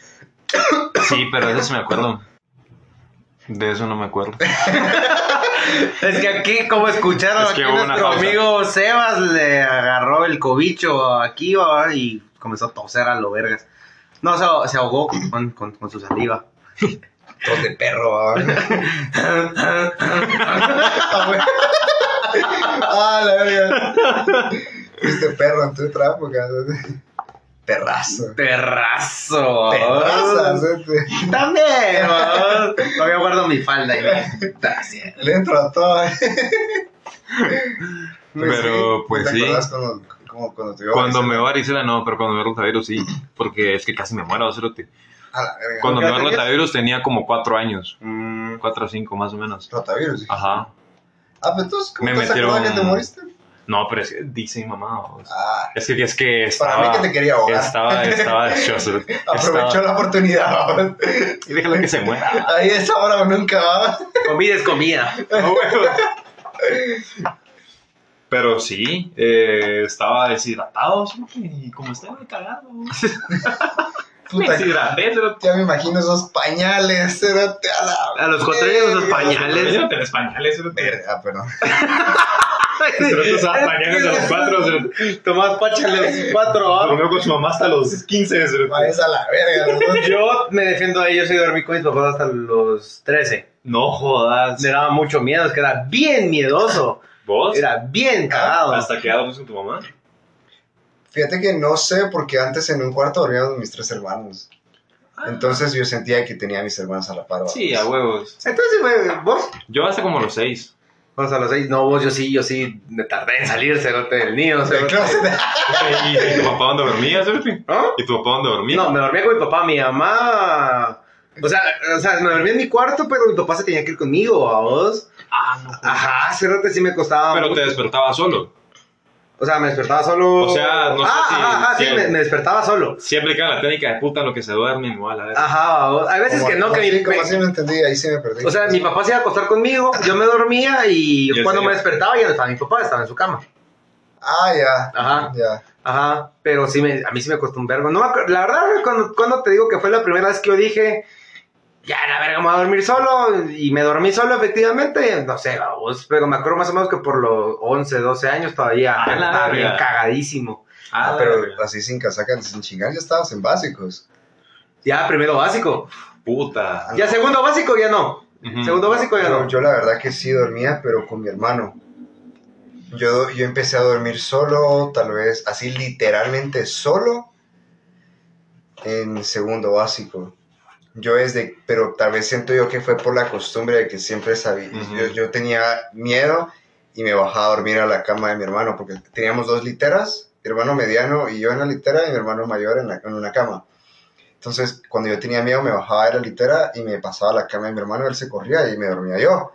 Sí, pero de eso sí me acuerdo. De eso no me acuerdo. Es que aquí, como escucharon, Es que aquí nuestro pausa. amigo Sebas le agarró el cobicho aquí y comenzó a toser a lo vergas. No, se, se ahogó con, con- con su saliva. Tos de perro. Ah, la verga. Este perro en tu otra época. Perrazo. Perrazo. También. ¿va? Todavía guardo mi falda y me... Gracias. Le entro a todo. Pero, pues, ¿Te sí. acuerdas cuando, como cuando te dio Cuando me varicela? dio varicela no, pero cuando me dio rotavirus sí. Porque es que casi me muero, cerote. A la verga. Cuando ¿Qué me dio tenías? rotavirus tenía como cuatro años. Mm, Cuatro o cinco más o menos. Rotavirus. dije. Ajá. Ah, pero entonces, ¿cómo Me te metieron- que te moriste? No, pero es que dice mamá. o sea, Ah, Es que, es que para estaba... mí que te quería ahogar. Estaba, estaba. Aprovechó Estaba- la oportunidad. Y déjalo que se muera. Ahí es ahora o nunca. comida es comida. Pero sí, eh, estaba deshidratado, y como estaba cagado. Me Puta, deshidraté, cerote. ya me imagino esos pañales. cerote, a la A los cuatro años esos pañales. No tenés pañales, cerote. Verga, ah, perdón. Usaba pañales a los cuatro. Tomás Pacha a los cuatro. ¿ah? Durmió con su mamá hasta los 15, cerote. Vayas a la verga. ¿no? Yo me defiendo de ellos y dormí con mis papás hasta los 13. No jodas. Le daba mucho miedo, es que era bien miedoso. ¿Vos? Era bien cagado. ¿Hasta que dormís con tu mamá? Fíjate que no sé, porque antes en un cuarto dormíamos mis tres hermanos. Entonces yo sentía que tenía a mis hermanos a la par. Sí, a huevos. Entonces, güey, vos. Yo hasta como los seis. Vos a los seis, no, vos yo sí, yo sí me tardé en salir, cerote del nido, cerote. ¿Y, y tu papá dónde dormía, cerote? ¿Ah? ¿Y tu papá dónde dormía? No, me dormía con mi papá, mi mamá. O sea, o sea, me dormía en mi cuarto, pero mi papá se tenía que ir conmigo, a vos. Ah, no. Ajá, cerote sí me costaba. Pero mucho. te despertaba solo. O sea, me despertaba solo. O sea, no sé ah, si- Ajá, ajá, sí, me, me despertaba solo. Siempre queda la técnica de puta en lo que se duerme, igual, a ver. Ajá, vos. hay veces Como- que no, que como me- así entendí, ahí sí me perdí. O sea, mi papá se iba a acostar conmigo, yo me dormía y ¿Y en cuando serio? me despertaba ya no estaba mi papá, estaba en su cama. Ah, ya. Ajá. Ya. Ajá, pero sí me, a mí sí me costó un vergo. No la verdad, cuando, cuando te digo que fue la primera vez que yo dije, ya la verga, me voy a dormir solo, y me dormí solo efectivamente, no sé, vamos, pero me acuerdo más o menos que por los 11, 12 años todavía Ah, estaba bien verga. cagadísimo. Ah, pero así sin casaca, sin chingar, ya estabas en básicos. Ya primero básico, Puta. ya segundo básico ya no, segundo básico ya Yo, no. yo la verdad que sí dormía, pero con mi hermano. Yo, yo empecé a dormir solo, tal vez así literalmente solo, en segundo básico. Yo desde, pero tal vez siento yo que fue por la costumbre de que siempre sabía, Ujú. yo, yo tenía miedo y me bajaba a dormir a la cama de mi hermano, porque teníamos dos literas, mi hermano mediano y yo en la litera y mi hermano mayor en, la, en una cama. Entonces, cuando yo tenía miedo, me bajaba de la litera y me pasaba a la cama de mi hermano, él se corría y me dormía yo.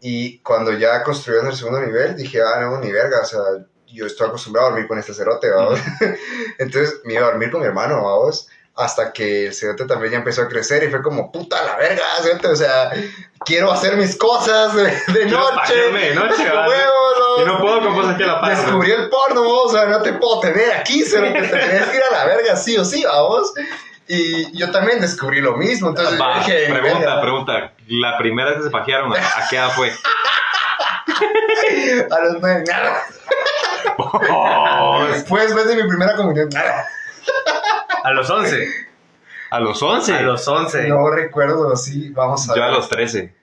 Y cuando ya construyeron el segundo nivel, dije, ah, no, ni verga, o sea, yo estoy acostumbrado a dormir con este cerote, vamos. Entonces me iba a dormir con mi hermano, vamos. Hasta que el cerote también ya empezó a crecer y fue como, puta la verga, cerote, o sea, quiero hacer mis cosas de, noche. de ¿no? Y no puedo con vos aquí a la paz. Descubrí el porno, vos, o sea, no te puedo tener aquí, cerote, te tenés que ir a la verga sí o sí, vamos. Y yo también descubrí lo mismo, entonces Va, dije, pregunta, verga, pregunta. La primera vez que se pajearon, ¿a qué edad fue? a los nueve, nada. Fue después de mi primera comunión, nada. A los 11. A los 11. A los 11. No recuerdo, sí, vamos a Yo a ver. los 13.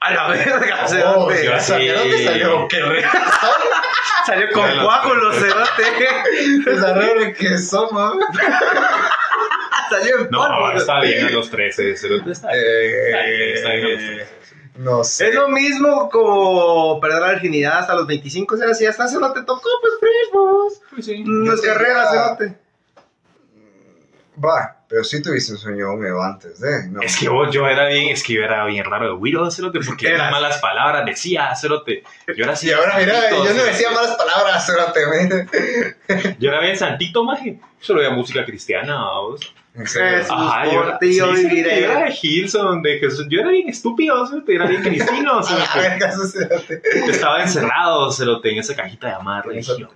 A la verga, Oh, cerote. yo así. ¿De dónde salió? Qué re- Salió con los coágulos, cerote. Desarrollo de que somos. Salió en No, polvo. está bien a los 13. cerote, Está bien. Está bien, está bien a los 13. No sé. Es lo mismo como perder la virginidad hasta los 25, o sea, si hasta eso no te tocó, pues primos. Pues sí. No es Yo carrera, tenía- cerote. Va, pero sí tuviste un sueño húmedo antes de. No. Es que vos, yo era bien, es que yo era bien raro de Wiro, cerote, porque Eras. eran malas palabras, decía, cerote. Yo era así. Y ahora mira, santito, yo no decía malas palabras, cerote, me- Yo era bien santito, maje. Solo veía música cristiana, vos. Eso. Ajá, por yo ti yo sí, viviré. yo era de Hilson, de Jesús. Yo era bien estúpido, cerote, era bien cristino, A la cerote. Estaba encerrado, cerote, en esa cajita de amarre. Eso-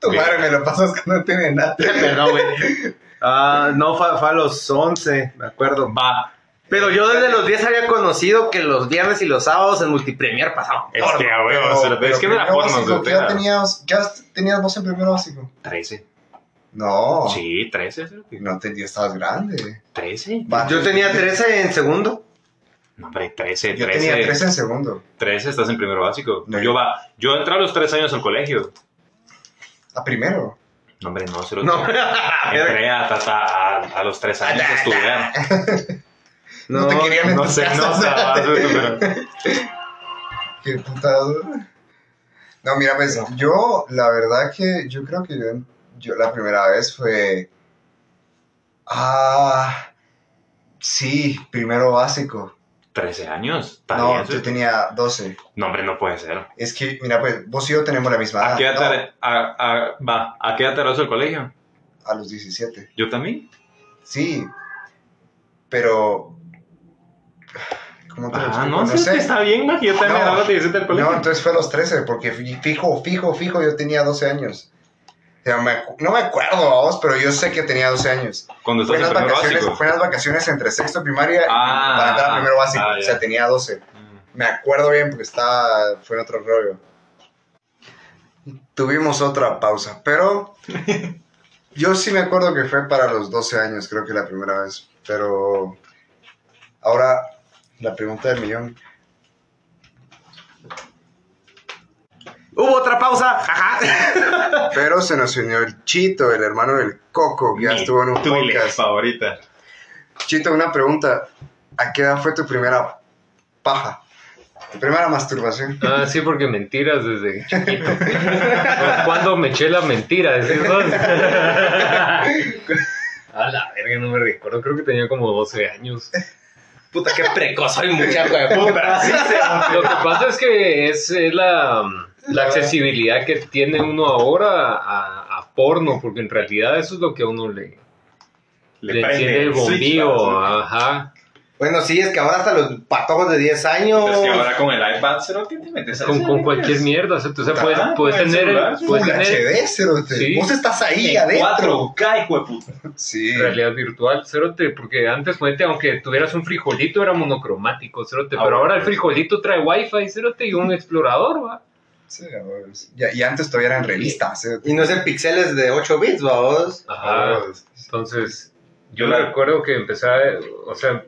Tu madre me lo pasas que no tiene nada. Perdón, güey. Ah, no, fue, fue a los 11, me acuerdo. Va, Pero yo desde los 10 había conocido que los viernes y los sábados en Multipremier pasaban. es que a huevo, es que no era porno, ¿Qué edad tenías, qué tenías vos en primero básico? 13. No. Sí, 13, cerote. No te, ya estabas grande. 13. Va, Yo tenía 13 en segundo. No, hombre, 13, Yo 13. tenía 13 en segundo. 13 estás en primero básico. No, yo yo- va, yo entré a los 3 años al colegio. A primero. No, hombre, no, se lo No, Entré a, a, a, a los 3 años a estudiar. No, te querían No sé, no cerote. pero- Qué putado. No, mira, pues yo, la verdad que yo creo que yo, yo la primera vez fue. Ah. Sí, primero básico. 13 años. No, yo tenía 12. No, hombre, no puede ser. Es que, mira, pues vos y yo tenemos la misma edad. ¿A qué edad ¿no? te, a, a- va, ¿a qué edad te al colegio? A los 17. Yo también. Sí, pero. ¿Cómo te lo Ah, no, que está bien, ma, yo también No. a los 17 al colegio. No, entonces fue a los 13, porque fi- fijo, fijo, fijo, yo tenía 12 años. O sea, me no me acuerdo, vamos, pero yo sé que tenía 12 años. Cuando Fue en, las vacaciones, básico. fue en las vacaciones entre sexto y primaria y Ah, para entrar a primero básico. ah, o sea, tenía 12. Mm. Me acuerdo bien porque estaba, fue en otro rollo. Tuvimos otra pausa, pero yo sí me acuerdo que fue para los 12 años, creo que la primera vez. Pero ahora la pregunta del millón. Hubo otra pausa, jaja. Pero se nos unió el Chito, el hermano del Coco, que ya estuvo en un podcast. favorita. Chito, una pregunta. ¿A qué edad fue tu primera paja? Tu primera masturbación. Ah, sí, porque mentiras desde chiquito. ¿Cuándo me eché la mentira? Decís vos? A la verga, no me recuerdo. Creo que tenía como 12 años. Puta, qué precoz soy, muchacho de puta. Lo que pasa es que es, es la, la accesibilidad que tiene uno ahora a, a porno, porque en realidad eso es lo que a uno le, le, prende el bombillo. Ajá. Bueno, sí, es que ahora hasta los patojos de 10 años. Es que ahora con el iPad, ¿se lo te metes a Con, con cualquier mierda. O sea, tú puedes, Ah, puedes el tener, celular, puedes Full tener HD, cerote. Sí. Vos estás ahí En adentro. 4K, hijo de puta. Sí. realidad virtual, cerote, porque antes, ponete, aunque tuvieras un frijolito, era monocromático, cerote, Ah, pero ahora el bueno. frijolito trae wifi, cerote, y un explorador, va. Sí. Y, y antes todavía eran revistas. cerote. Y no es en píxeles de 8 bits, vamos. Ajá. Entonces, yo la- recuerdo que empecé, a, o sea,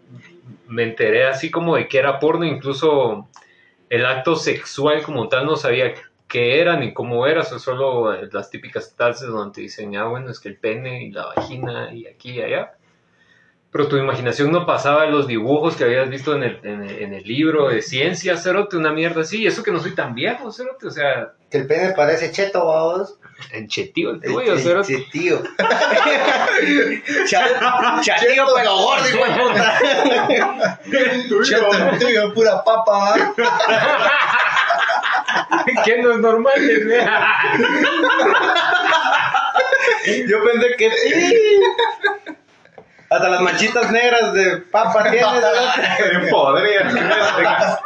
me enteré así como de que era porno, incluso el acto sexual como tal no sabía qué era ni cómo era, o sea, solo las típicas clases donde te dicen, ah, bueno, es que el pene y la vagina y aquí y allá. Pero tu imaginación no pasaba de los dibujos que habías visto en el, en el, en el libro de ciencia, Cerote, una mierda así. Y eso que no soy tan viejo, Cerote. O sea, Que el pene parece cheto, vamos. en chetío el tuyo, Cerote. Chetío. Cha- Chatío, pero gordo, hijo de puta. Cheto, el tuyo, pura papa. que no es normal. ¿eh? Yo pensé que sí. Hasta las manchitas negras de papa tienes. Podría.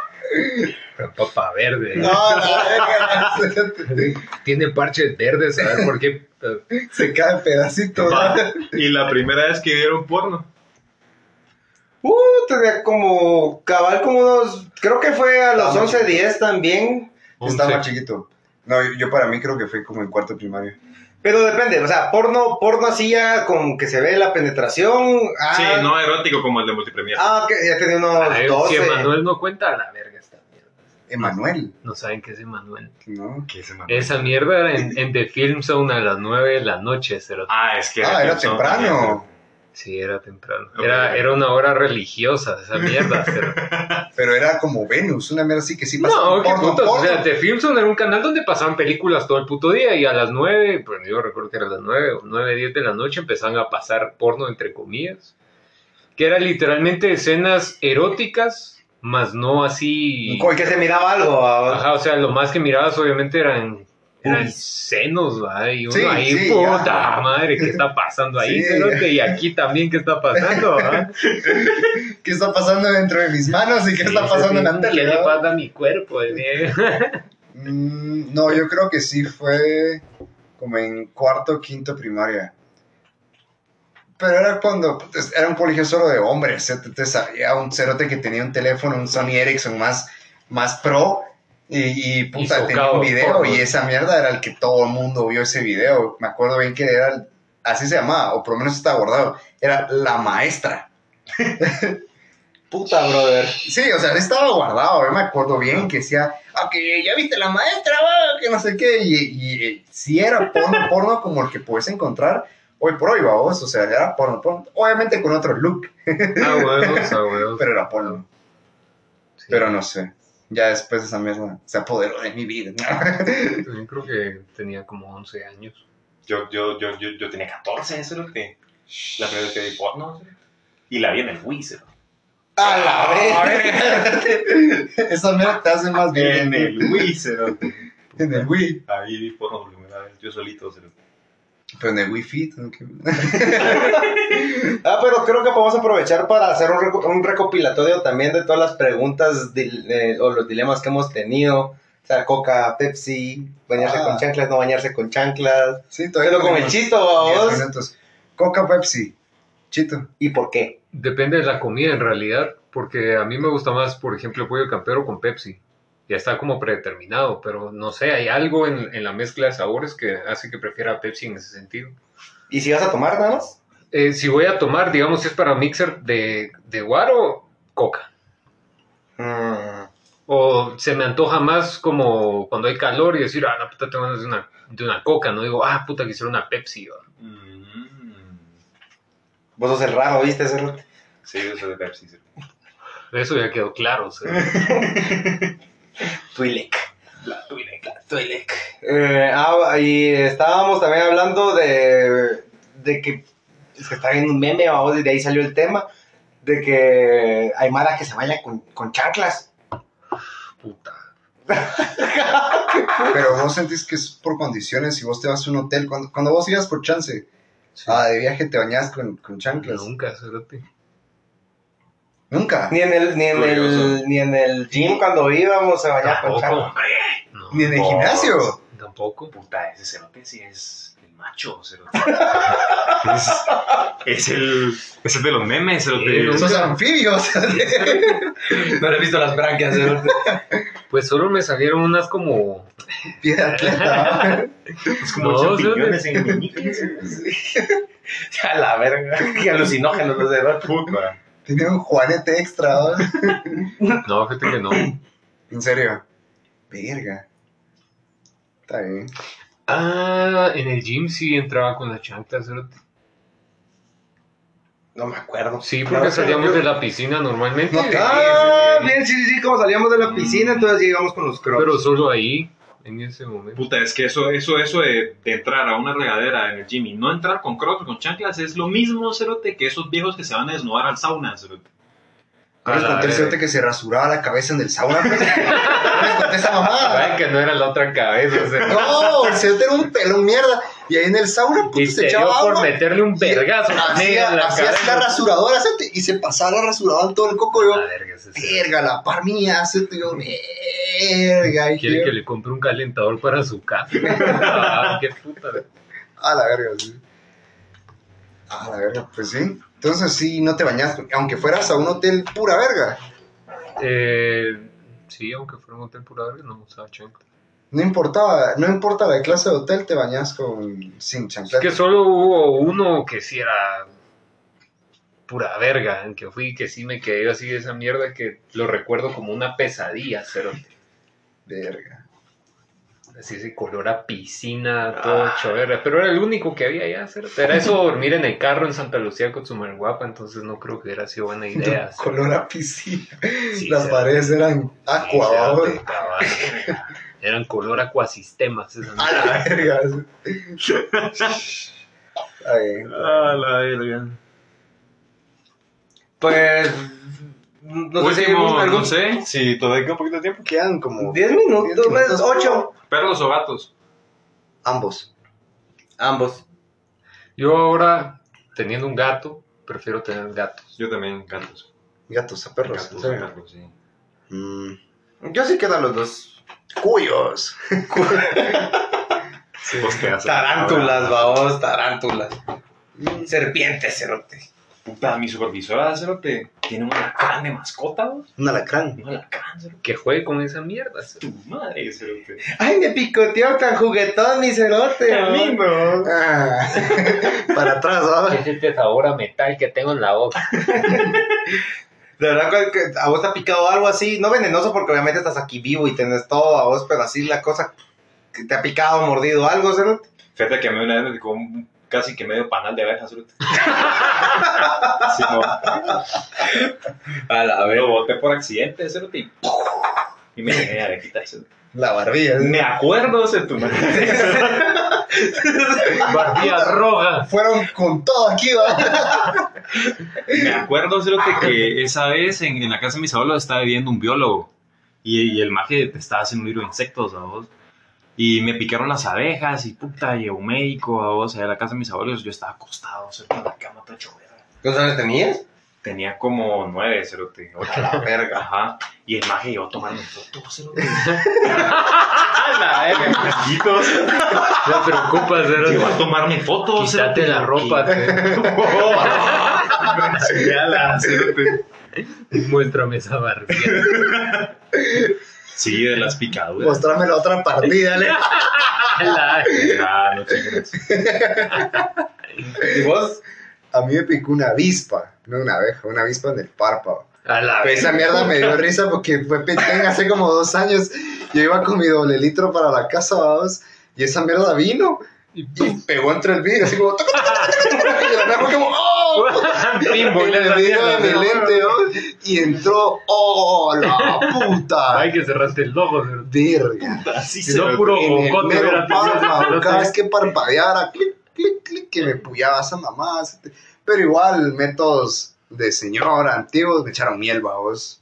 Pero papa verde. No, la verga. Tiene parches verdes, ¿sabes por qué? Se cae pedacito. Va. Y la primera vez que vieron porno. Uh, tenía como cabal como unos, creo que fue a los Estaba 11, 10 también. Estaba chiquito. No, yo, yo para mí creo que fue como en cuarto primario. Pero depende, o sea, porno, porno así ya con que se ve la penetración. Ah, Sí, no erótico como el de multipremier. Ah, ok, ya tenía unos Ay, 12. Si Emanuel no cuenta, a la verga esta mierda. Emanuel, No saben qué es Emanuel. ¿no? ¿Qué se llama? Esa mierda era en, en The Film Zone a las 9 de la noche, Cerote. Ah, es que Ah, era Simpson temprano. Sí, era temprano. Era, era una hora religiosa, esa mierda. Cerote. Pero era como Venus, una mierda así que sí pasaba No, qué porno, putas. O sea, The Film Zone era un canal donde pasaban películas todo el puto día y a las 9, pues yo recuerdo que era a las 9 o 9, 10 de la noche empezaban a pasar porno entre comillas. Que era literalmente escenas eróticas, más no así. Con que se miraba algo. Ajá, o sea, lo más que mirabas obviamente eran, eran senos, ¿va? Y uno Sí, ahí, sí, puta ya. madre, ¿qué está pasando ahí? Sí. Y aquí también, ¿qué está pasando? ¿va? ¿Qué está pasando dentro de mis manos y qué está pasando en la ¿Qué tele? le no? pasa a mi cuerpo? eh? Mm, no, yo creo que sí fue como en cuarto quinto primaria. Pero era cuando pues, era un colegio solo de hombres. Entonces había un cerote que tenía un teléfono, un Sony Ericsson más, más pro. Y, y puta, Y tenía un video. porno. Y esa mierda era el que todo el mundo vio ese video. Me acuerdo bien que era, el- así se llamaba, o por lo menos estaba abordado. Era la maestra. Puta, brother. Sí, o sea, estaba guardado, yo me acuerdo bien que decía, ah, que ya viste la maestra, va, que no sé qué, y, y, eh, sí era porno, porno como el que puedes encontrar hoy por hoy, vamos, o sea, era porno, porno, obviamente con otro look, Ah, huevos, ah, huevos. pero era porno, Sí. pero no sé, ya después esa mierda se apoderó de mi vida. También creo que tenía como 11 años. Yo, yo, yo, yo, yo tenía 14, eso es lo que. La primera vez que vi porno. Y la vi en el Wii, ¿sí? A la vez. esa mierda te hace más bien En el Wii, en el Wii, Ahí vi porno por primera vez, yo solito. ¿sí? Pero en el. Que- Ah, pero creo que podemos aprovechar para hacer un, reco- un recopilatorio también de todas las preguntas eh, o los dilemas que hemos tenido. O sea, Coca, Pepsi, bañarse Ah. con chanclas, no bañarse con chanclas. sí, todavía Pero con el chito, 10 vamos. Coca Pepsi, chito. ¿Y por qué? Depende de la comida en realidad, porque a mí me gusta más, por ejemplo, el pollo campero con Pepsi. Ya está como predeterminado, pero no sé, hay algo en, en la mezcla de sabores que hace que prefiera Pepsi en ese sentido. ¿Y si vas a tomar nada más? Eh, si voy a tomar, digamos, si es para mixer de, de guaro, coca. Mm, O se me antoja más como cuando hay calor y decir, ah, no, puta, tengo ganas de una, de una coca. No digo, ah, puta, quisiera una Pepsi. Mm. Vos sos el raro, ¿viste? Ese rato? Sí, yo soy de Pepsi. ¿sí? Eso ya quedó claro. Twi'lek. La Twi'lek, la Twi'lek. Eh, ah, y estábamos también hablando de, de que, es que está en un meme, vamos, y de ahí salió el tema, de que hay Mara que se vaya con, con chanclas. Puta. Pero vos sentís que es por condiciones, si vos te vas a un hotel, cuando, cuando vos ibas por chance, ah, de viaje te bañas con, con chanclas. Nunca, cerote. Nunca. Ni en el, ni en Curioso. el, ni en el gym cuando íbamos a bañar con. No, Ni en el gimnasio. tampoco. Puta, ese cerote sí es el macho, cerote. es, es el. Es el de los memes, cerote. Sí, no Esos anfibios. No le he visto las branquias. ¿eh? Pues solo me salieron unas como. Pie de atleta. Es como No, champiñones en el meñique. A la verga. Qué alucinógenos los de Puta. Tenía un juanete extra. ¿no? No, fíjate que no. En serio. Verga. Está bien. Ah, en el gym sí entraba con las chanclas, cerote. No me acuerdo. Sí, porque verdad, salíamos yo- de la piscina normalmente. No te- Ah, bien, sí, sí, sí, como salíamos de la piscina, entonces llegamos con los crocs. Pero solo ahí, en ese momento. Puta, es que eso, eso, eso de, de entrar a una regadera en el gym y no entrar con crocs o con chanclas es lo mismo, cerote, que esos viejos que se van a desnudar al sauna, cerote. ¿No les A la conté el verga. cerote que se rasuraba la cabeza en el sauna? pues? ¿No les conté esa mamada? Que no era la otra cabeza. sea. No, el cerote era un pelón mierda. Y ahí en el sauna, puta, Y se se dio echaba por agua. meterle un vergazo Hacía, la hacía la rasuradora, cerote, y se pasaba la rasuradora en todo el coco. Yo, La verga, cerote. la par mía, cerote. Yo, verga. Quiere yo, que le compre un calentador para su casa. Ah, qué puta. A la verga, sí. A la verga, pues sí. Entonces sí, no te bañas, aunque fueras a un hotel pura verga. Eh, sí, aunque fuera un hotel pura verga, no usaba chancla. No importaba, no importa la clase de hotel, te bañas con sin Es chancleta. que solo hubo uno que sí era pura verga, en que fui, que sí me quedé así de esa mierda que lo recuerdo como una pesadilla, cerote. Verga. Así ese color a piscina, todo hecho verga. Pero era el único que había ya. Era eso dormir en el carro en Santa Lucía con su guapa, entonces no creo que hubiera sido buena idea. Color a piscina. Sí, Las paredes eran aqua. Eran color acuasistemas. esas A la verga. Ay, Ah, la verga. Pues. No sé si Último, algún. no sé, si todavía queda un poquito de tiempo. quedan como 10 minutos, Diez minutos. 8. Perros o gatos. ambos. Ambos. Yo ahora, teniendo un gato, prefiero tener gatos. Yo también, gatos. Gatos a perros. Gatos, sí. Mm, Yo sí quedan los dos. Cuyos. Quedas- Tarántulas, babos, tarántulas. Serpientes, cerote. Puta, mi supervisora, cerote, tiene un alacrán de mascota, vos. Un alacrán. Un alacrán, cerote. Que juegue con esa mierda. cerote. Tu madre, cerote. Ay, me picoteó tan juguetón mi cerote. A mí no. Ah, para atrás, ¿no? Es este sabor a metal que tengo en la boca. De verdad a vos te ha picado algo así, no venenoso porque obviamente estás aquí vivo y tenés todo a vos, pero así la cosa que te ha picado, mordido algo, cerote. Fíjate que a mí una vez me picó un- casi que medio panal de abeja, cerote. Sí, no. A la Lo boté por accidente, cerote, y, y me abejita, cerote. La barbilla. Me acuerdo, cerote, tu madre. Barbilla roja. Fueron con todo aquí, ¿va? Me acuerdo, cerote, que esa vez en, en la casa de mis abuelos estaba viviendo un biólogo y, y el maje te estaba haciendo un libro de insectos, a vos. Y me picaron las abejas y puta, llegó un médico a vos allá a la casa de mis abuelos. Yo estaba acostado, cerote, en la cama, todo hecho verga. ¿Cuántos años tenías? Tenía como nueve, cerote, ocho. A la verga. Ajá. Y el maje llegó a tomarme fotos, cerote. la verga. No te preocupas, Llegó a cerote. tomarme fotos, Quítate cerote, la ropa. Cerote. Muéstrame esa barbilla. Sí, de las picaduras. Mostrame la otra partida, ¿le? La- Ah, no chingues. ¿Y vos? A mí me picó una avispa, no una abeja, una avispa en el párpado. A la Pero esa mierda me dio risa porque fue petén hace como dos años. Yo iba con mi doble litro para la casa, vamos, y esa mierda vino y pegó entre el vidrio, así como. y la fue como. ¡Oh! En el vidrio de mi lente, ¿no? Y entró. ¡Oh, la puta! Ay, que cerraste el ojo. Verga. Así Si no, puro bocote cada vez que parpadeara, clic, clic, clic, que me puyaba esa mamá. Pero igual, métodos de señor antiguos me echaron miel, vos.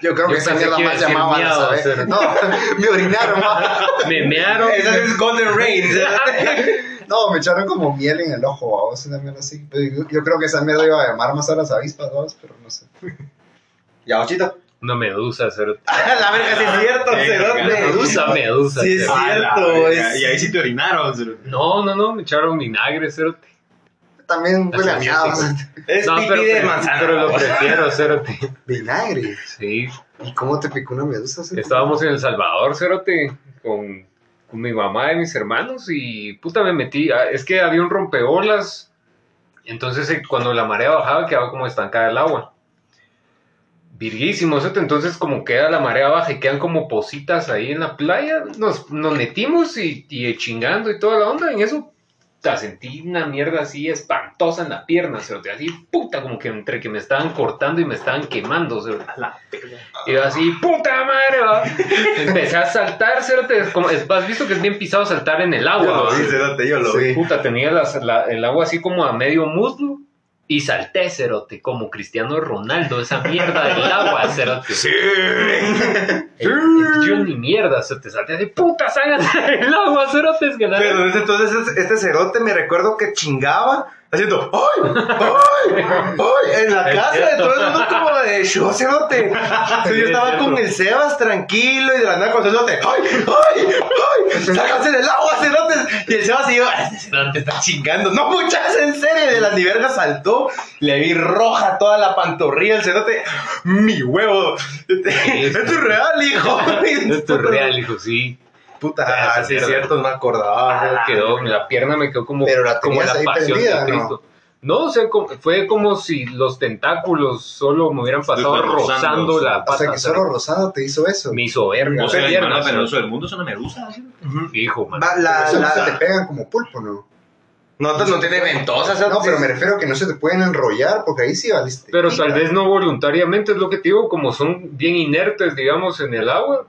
Yo creo que esa mierda más llamaba a miado, saber. cero. No, me orinaron, ma. Me mearon. Esa es Golden Rain. No, me echaron como miel en el ojo, vos, una mierda así. Pero Yo, yo creo que esa mierda iba a llamar más a las avispas, pero no sé. Ya, ochito. Una medusa, cerote. la verga, sí es cierto, cerote. Medusa, medusa. Sí, es. Ah, cierto, Y ahí sí te orinaron. cerote. No, no, no, me echaron vinagre, cerote. También huele a. Es No, pipí pero, de manzana. pero lo prefiero, cerote. Vinagre. Sí. ¿Y cómo te picó una medusa? cerote? Estábamos en El Salvador, cerote, con, con mi mamá y mis hermanos y puta me metí. ah, Es que había un rompeolas. Entonces eh, cuando la marea bajaba quedaba como estancada el agua. Virguísimo, cerote. Entonces como queda la marea baja y quedan como positas ahí en la playa, nos, nos metimos y, y chingando y toda la onda. En eso puta, sentí una mierda así espantosa en la pierna, cerote, así, puta, como que entre que me estaban cortando y me estaban quemando, cerote. Y yo así, puta madre, va. Empecé a saltar, como, es- has visto que es bien pisado saltar en el agua, Yo yo lo vi. Puta, tenía las- la- el agua así como a medio muslo. Y salté, cerote, como Cristiano Ronaldo, esa mierda del agua, cerote. Sí. El- Yo ni mierda, cerote, salté así, puta, salgan del agua, cerote, es que Pero desde entonces este cerote me recuerdo que chingaba haciendo ¡Ay! ¡Ay! ¡Ay! En la casa de todo el mundo como de show cerote. Yo Es estaba con el Sebas tranquilo y de la nada con el cerote ¡Ay! ¡Ay! ¡Ay! ¡Sácanse del agua, cerotes! Y el Sebas y yo ¡Ah, Este cerote está chingando. No, muchachos, en serio. De la niverga saltó. Le vi roja toda la pantorrilla. El cerote, ¡Mi huevo! Esto es real, hijo. Esto es real, hijo, sí. Puta, Ah, sí, es cierto, no me acordaba. Ah, quedó, la pierna me quedó como, Pero la como la ahí pasión prendida, de ¿no? Cristo. No, o sea, como- fue como si los tentáculos solo me hubieran pasado rozando, rozando la O sea pata. que solo Rosado te hizo eso. me hizo verga. O sea, la el pierna, más del mundo es una medusa. Hijo, man. La, no se te la, pegan como pulpo, ¿no? no, no tiene ventosas. No, pero me refiero a que no se te pueden enrollar porque ahí sí valiste. Pero tal vez no voluntariamente, es lo que te digo, como son bien inertes, digamos, en el agua.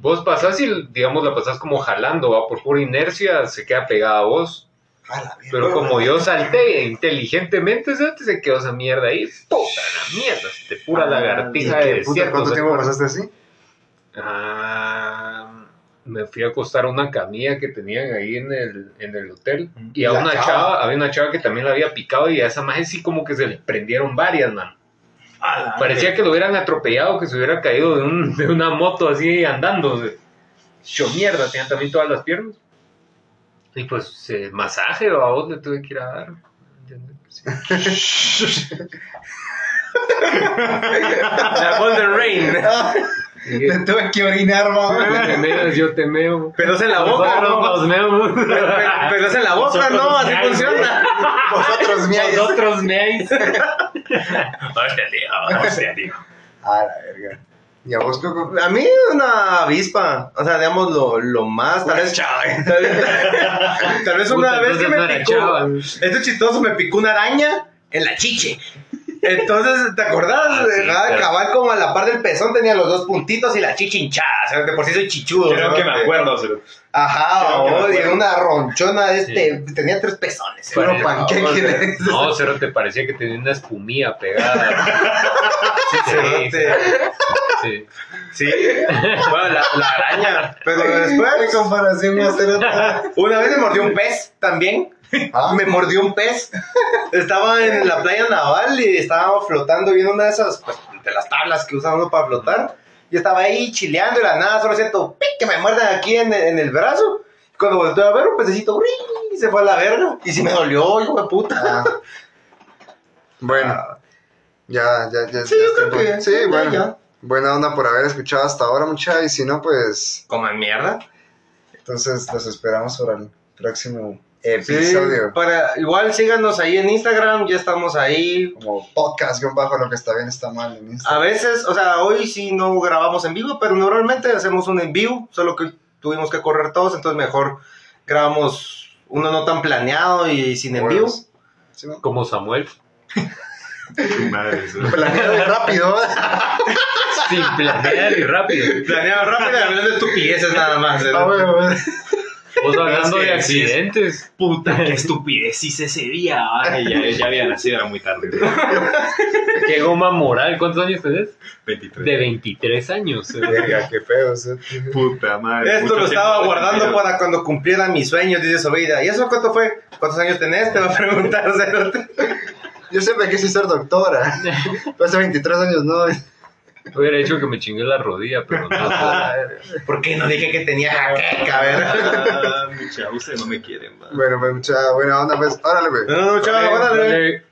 Vos pasás y, digamos, la pasás como jalando, ¿va? por pura inercia se queda pegada a vos. A la. Pero como yo salté inteligentemente, ¿sabes? se quedó esa mierda ahí. Puta la mierda, de pura Ah, lagartija ¿Y de puta, desierto, ¿Cuánto ¿se tiempo pasaste así? Ah, me fui a acostar a una camilla que tenían ahí en el, en el hotel. Y a La una chava. chava. había una chava que también la había picado y a esa maje sí como que se le prendieron varias, man. Parecía que lo hubieran atropellado, que se hubiera caído de, un- de una moto así andando. Yo mierda, tenían también todas las piernas. Y pues eh, masaje o a vos le tuve que ir a dar. Sí. La Golden Rain. Te tuve que orinar, mamá. Te meas, yo te meo. Pero es en la boca, ¿no? nos meamos. Es en la boca, Nosotros ¿no? Así meáis, funciona. Vosotros miáis. Nosotros meáis. Hostia, tío. Hostia, tío. A la verga. ¿Y a vos, Coco? A mí una avispa, o sea, digamos lo, lo más, tal vez, tal vez, tal vez una Puta, vez que me picó, esto es chistoso, me picó una araña en la chiche. Entonces, ¿te acordás? Ah, sí, claro. Cabal como a la par del pezón tenía los dos puntitos y la chiche hinchada, o sea, de por sí soy chichudo. Creo ¿no? que me acuerdo. pero- Ajá, oh, y una ronchona, este, tenía tres pezones. Puro ¿no? panqueque No, cero te parecía que tenía una espumilla pegada. Sí, cerote. Sí. Sí, bueno, la, la araña. Pero ¿Qué después, comparación más otra? una vez me mordió un pez también. Ah, Me mordió un pez. Estaba en la playa naval y estaba flotando viendo una de esas, pues, de las tablas que usa uno para flotar. Y estaba ahí chileando y la nada, solo siento ¡pic! que me muerden aquí en, en el brazo. Cuando volteé a ver, un pececito ¡ring! se fue a la verga. Y sí me dolió, hijo de puta. ah. Bueno, ya, ya, ya. Sí, ya yo creo que Sí, bueno. ya. Buena onda por haber escuchado hasta ahora, mucha. Y si no, pues. Coman mierda. Entonces los esperamos para el próximo Sí, episodio. para, igual síganos ahí en Instagram, ya estamos ahí. Como podcast, guion bajo, lo que está bien está mal en A Instagram. veces, o sea, hoy sí no grabamos en vivo, pero normalmente hacemos un en vivo, solo que tuvimos que correr todos, entonces mejor grabamos uno no tan planeado y sin en vivo. Huevos. Sí, ¿no? Como Samuel. Madre. Planeado y rápido. Sin planear y rápido. Planeado rápido y hablando de estupideces nada más. ¿eh? Ah. Vos hablando Es que de sí es- accidentes. Puta, qué estupidez hice ese día. Ay, ya, ya había nacido, era muy tarde. Qué goma moral. ¿Cuántos años tenés? 23. De 23 años. Verga, qué feo. sí. Puta madre. Esto lo estaba guardando para cuando cumpliera mis sueños, dice Sobeida. ¿Y eso cuánto fue? ¿Cuántos años tenés? Te va a preguntar. Yo siempre quise ser doctora. Pero hace 23 años no. Hubiera hecho que me chingué la rodilla, pero no. ¿Por qué no dije que tenía jaqueca, verdad? Ah, mucha, ustedes no me quieren, man. Bueno, pues mucha buena onda. Pues, órale, güey. No, no, chaval, guárdale. Dale.